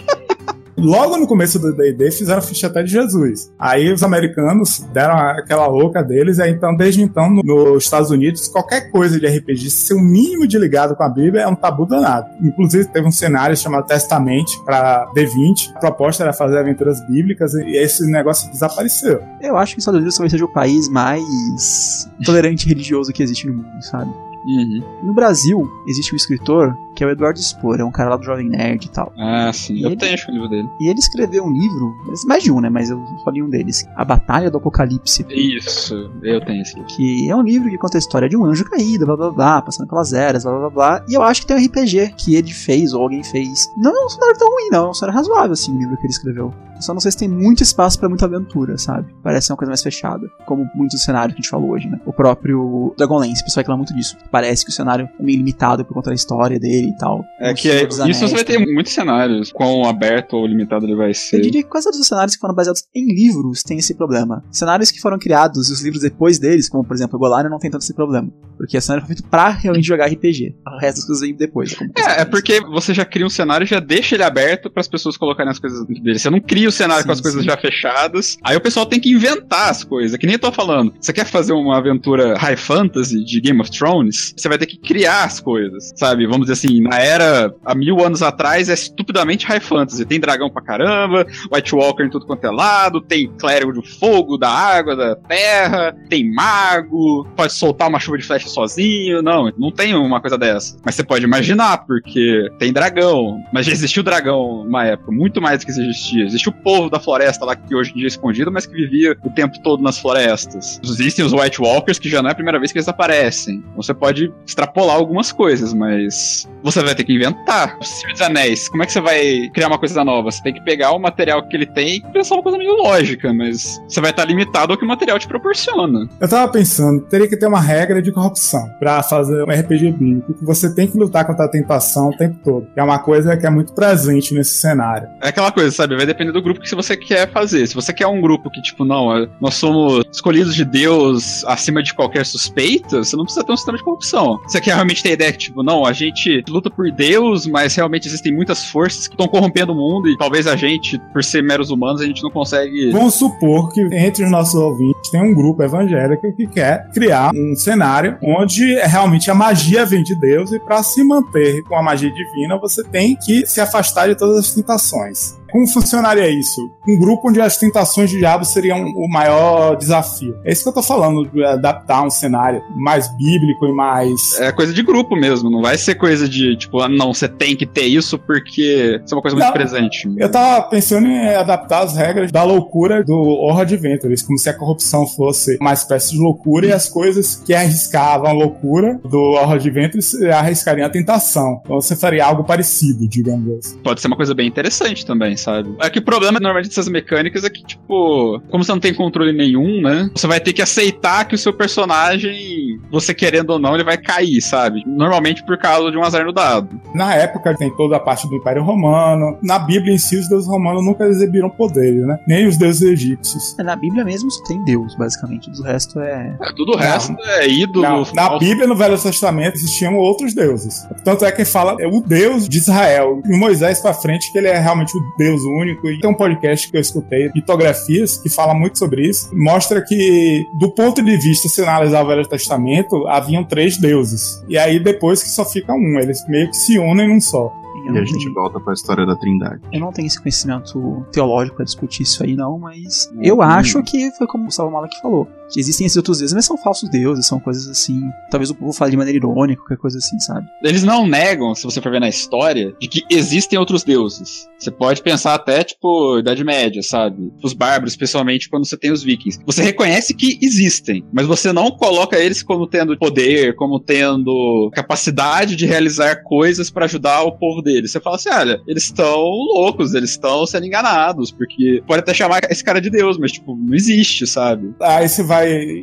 Logo no começo do D&D fizeram ficha até de Jesus. Aí os americanos deram aquela louca deles, e então, desde então, no- nos Estados Unidos, qualquer coisa de RPG, se ser o mínimo de ligado com a Bíblia, é um tabu danado. Inclusive, teve um cenário chamado Testamente para D20. A proposta era fazer aventuras bíblicas, e esse negócio desapareceu. Eu acho que os Estados Unidos talvez seja o país mais tolerante religioso que existe no mundo, sabe? Uhum. No Brasil, existe um escritor que é o Eduardo Spor, é um cara lá do Jovem Nerd e tal. Ah, sim. Eu Ele- tenho o livro dele. E ele escreveu um livro, mais de um, né? Mas eu só li um deles. A Batalha do Apocalipse. Isso, eu tenho esse livro. Que é um livro que conta a história de um anjo caído, blá blá blá, passando pelas eras, blá blá blá. E eu acho que tem um RPG que ele fez, ou alguém fez. Não é um cenário tão ruim, não. É um cenário razoável, assim, o livro que ele escreveu. Só não sei se tem muito espaço pra muita aventura, sabe? Parece ser uma coisa mais fechada, como muitos cenários que a gente falou hoje, né? O próprio Dragonlance, o pessoal reclama muito disso. Parece que o cenário é meio limitado por conta da história dele e tal. É que é, isso Anéis você vai ter muitos cenários. Quão aberto ou limitado ele vai ser. Eu diria que quase todos os cenários que foram baseados em livros têm esse problema. Cenários que foram criados e os livros depois deles, como por exemplo o Golarion, não tem tanto esse problema. Porque o cenário foi feito pra realmente jogar RPG. O resto das coisas vem depois. É, é porque você já cria um cenário e já deixa ele aberto para as pessoas colocarem as coisas dentro dele. Você não cria o cenário Sim, com as coisas sim. já fechadas. Aí o pessoal tem que inventar as coisas. Que nem eu tô falando. Você quer fazer uma aventura high fantasy de Game of Thrones? Você vai ter que criar as coisas, sabe? Vamos dizer assim, na era há mil anos atrás é estupidamente high fantasy. Tem dragão pra caramba, White Walker em tudo quanto é lado, tem clérigo do fogo, da água, da terra, tem mago, pode soltar uma chuva de flecha sozinho. Não, não tem uma coisa dessa. Mas você pode imaginar, porque tem dragão. Mas já existiu dragão numa época, muito mais do que existia. Existe o povo da floresta lá que hoje em dia é escondido, mas que vivia o tempo todo nas florestas. Existem os White Walkers, que já não é a primeira vez que eles aparecem. Você pode extrapolar algumas coisas, mas você vai ter que inventar. Senhor dos Anéis, como é que você vai criar uma coisa nova? Você tem que pegar o material que ele tem e pensar uma coisa meio lógica, mas você vai estar limitado ao que o material te proporciona. Eu tava pensando, teria que ter uma regra de corrupção pra fazer um RPG bíblico. Você tem que lutar contra a tentação o tempo todo. É uma coisa que é muito presente nesse cenário. É aquela coisa, sabe? Vai depender do grupo que você quer fazer. Se você quer um grupo que, tipo, não, é- nós somos escolhidos de Deus acima de qualquer suspeita, você não precisa ter um sistema de corrupção. Você quer realmente ter a ideia que, tipo, não, a gente luta por Deus, mas realmente existem muitas forças que estão corrompendo o mundo e talvez a gente, por ser meros humanos, a gente não consegue. Vamos supor que entre os nossos ouvintes tem um grupo evangélico que quer criar um cenário onde realmente a magia vem de Deus e para se manter com a magia divina você tem que se afastar de todas as tentações. Como funcionaria isso? Um grupo onde as tentações de diabo seriam o maior desafio. É isso que eu tô falando, de adaptar um cenário mais bíblico e mais. É coisa de grupo mesmo, não vai ser coisa de, tipo, ah, não, você tem que ter isso porque isso é uma coisa muito Não. presente. Eu tava pensando em adaptar as regras da loucura do Horror Adventures, como se a corrupção fosse uma espécie de loucura e as coisas que arriscavam a loucura do Horror Adventures arriscariam a tentação. Então você faria algo parecido, digamos assim. Pode ser uma coisa bem interessante também, sabe? É que o problema normalmente dessas mecânicas é que, tipo, como você não tem controle nenhum, né? Você vai ter que aceitar que o seu personagem, você querendo ou não, ele vai cair, sabe? Normalmente por causa de um azar no dado. Na época tem toda a parte do Império Romano. Na Bíblia em si, os deuses romanos nunca exibiram poderes, né? Nem os deuses egípcios. Na Bíblia mesmo só tem Deus, basicamente. O resto é. É, tudo o resto é ídolo. Não, na falso. Bíblia, no Velho Testamento, existiam outros deuses. Tanto é que fala é o Deus de Israel. E Moisés pra frente, que ele é realmente o Deus único. E tem um podcast que eu escutei, Litografias, que fala muito sobre isso. Mostra que, do ponto de vista, se analisar o Velho Testamento, haviam três deuses. E aí, depois que só fica um. Eles meio que se unem num só. Eu E não, a gente tenho, volta pra história da Trindade. eu não tenho esse conhecimento teológico pra discutir isso aí, não, mas Hum. eu acho que foi como o Salvo Malak falou. Existem esses outros deuses, mas são falsos deuses, são coisas assim. Talvez o povo fale de maneira irônica, qualquer coisa assim, sabe? Eles não negam, se você for ver na história, de que existem outros deuses. Você pode pensar até, tipo, Idade Média, sabe? Os bárbaros, especialmente quando você tem os vikings. Você reconhece que existem, mas você não coloca eles como tendo poder, como tendo capacidade de realizar coisas pra ajudar o povo deles. Você fala assim, olha, eles estão loucos, eles estão sendo enganados, porque pode até chamar esse cara de Deus, mas, tipo, não existe, sabe? Aí você vai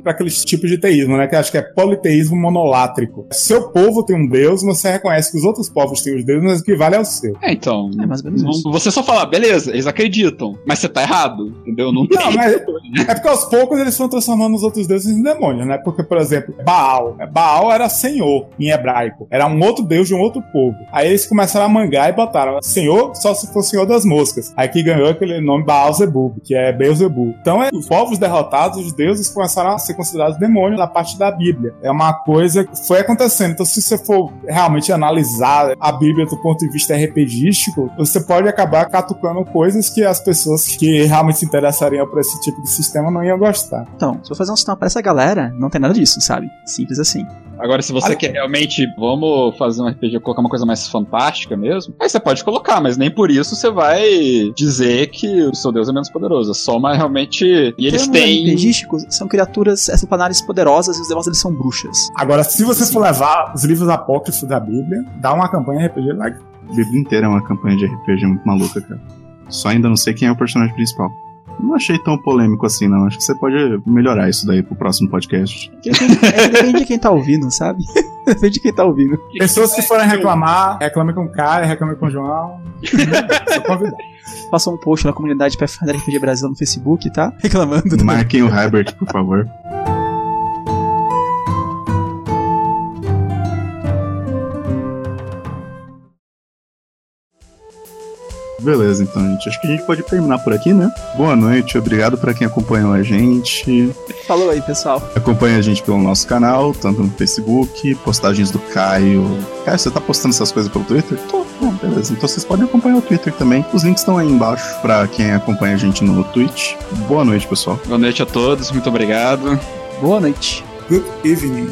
para aqueles tipos de teísmo, né? Que eu acho que é politeísmo monolátrico. Seu povo tem um deus, você reconhece que os outros povos têm os deuses, mas o que vale é o seu. É, então. É mais ou menos não- você só fala, beleza, eles acreditam, mas você tá errado, entendeu? Não tem. Não, mas é porque aos poucos eles foram transformando os outros deuses em demônios, né? Porque, por exemplo, Baal. Baal era senhor em hebraico. Era um outro deus de um outro povo. Aí eles começaram a mangar e botaram senhor só se for senhor das moscas. Aí que ganhou aquele nome Baal Zebub, que é Beelzebub. Então, é, os povos derrotados, os deuses começaram a ser considerados demônios na parte da Bíblia. É uma coisa que foi acontecendo. Então, se você for realmente analisar a Bíblia do ponto de vista RPGístico, você pode acabar catucando coisas que as pessoas que realmente se interessariam por esse tipo de sistema não iam gostar. Então, se eu fazer um sistema pra essa galera, não tem nada disso, sabe? Simples assim. Agora, se você Olha- quer realmente, vamos fazer um RPG, colocar uma coisa mais fantástica mesmo, aí você pode colocar, mas nem por isso você vai dizer que o seu Deus é menos poderoso. É só uma realmente. E eles têm. RPGísticos são criaturas extraplanares poderosas e os demais eles são bruxas. Agora, se você Sim. for levar os livros apócrifos da Bíblia, dá uma campanha RPG like. A Bíblia inteira é uma campanha de RPG muito maluca, cara. Só ainda não sei quem é o personagem principal. Não achei tão polêmico assim, não. Acho que você pode melhorar isso daí pro próximo podcast. Depende, é, depende de quem tá ouvindo, sabe? depende de quem tá ouvindo. Pessoas que forem reclamar, reclame com o Caio, reclame com o João. Sou convidado. Faça um post na comunidade Pathfinder RPG Brasil no Facebook, tá? Reclamando. Marquem o Herbert, por favor. Beleza, então, gente. Acho que a gente pode terminar por aqui, né? Boa noite, obrigado pra quem acompanhou a gente. Falou aí, pessoal. Acompanhe a gente pelo nosso canal, tanto no Facebook, postagens do Caio. Caio, você tá postando essas coisas pelo Twitter? Tô. Bom, beleza. Então vocês podem acompanhar o Twitter também. Os links estão aí embaixo pra quem acompanha a gente no Twitch. Boa noite, pessoal. Boa noite a todos, muito obrigado. Boa noite. Good evening.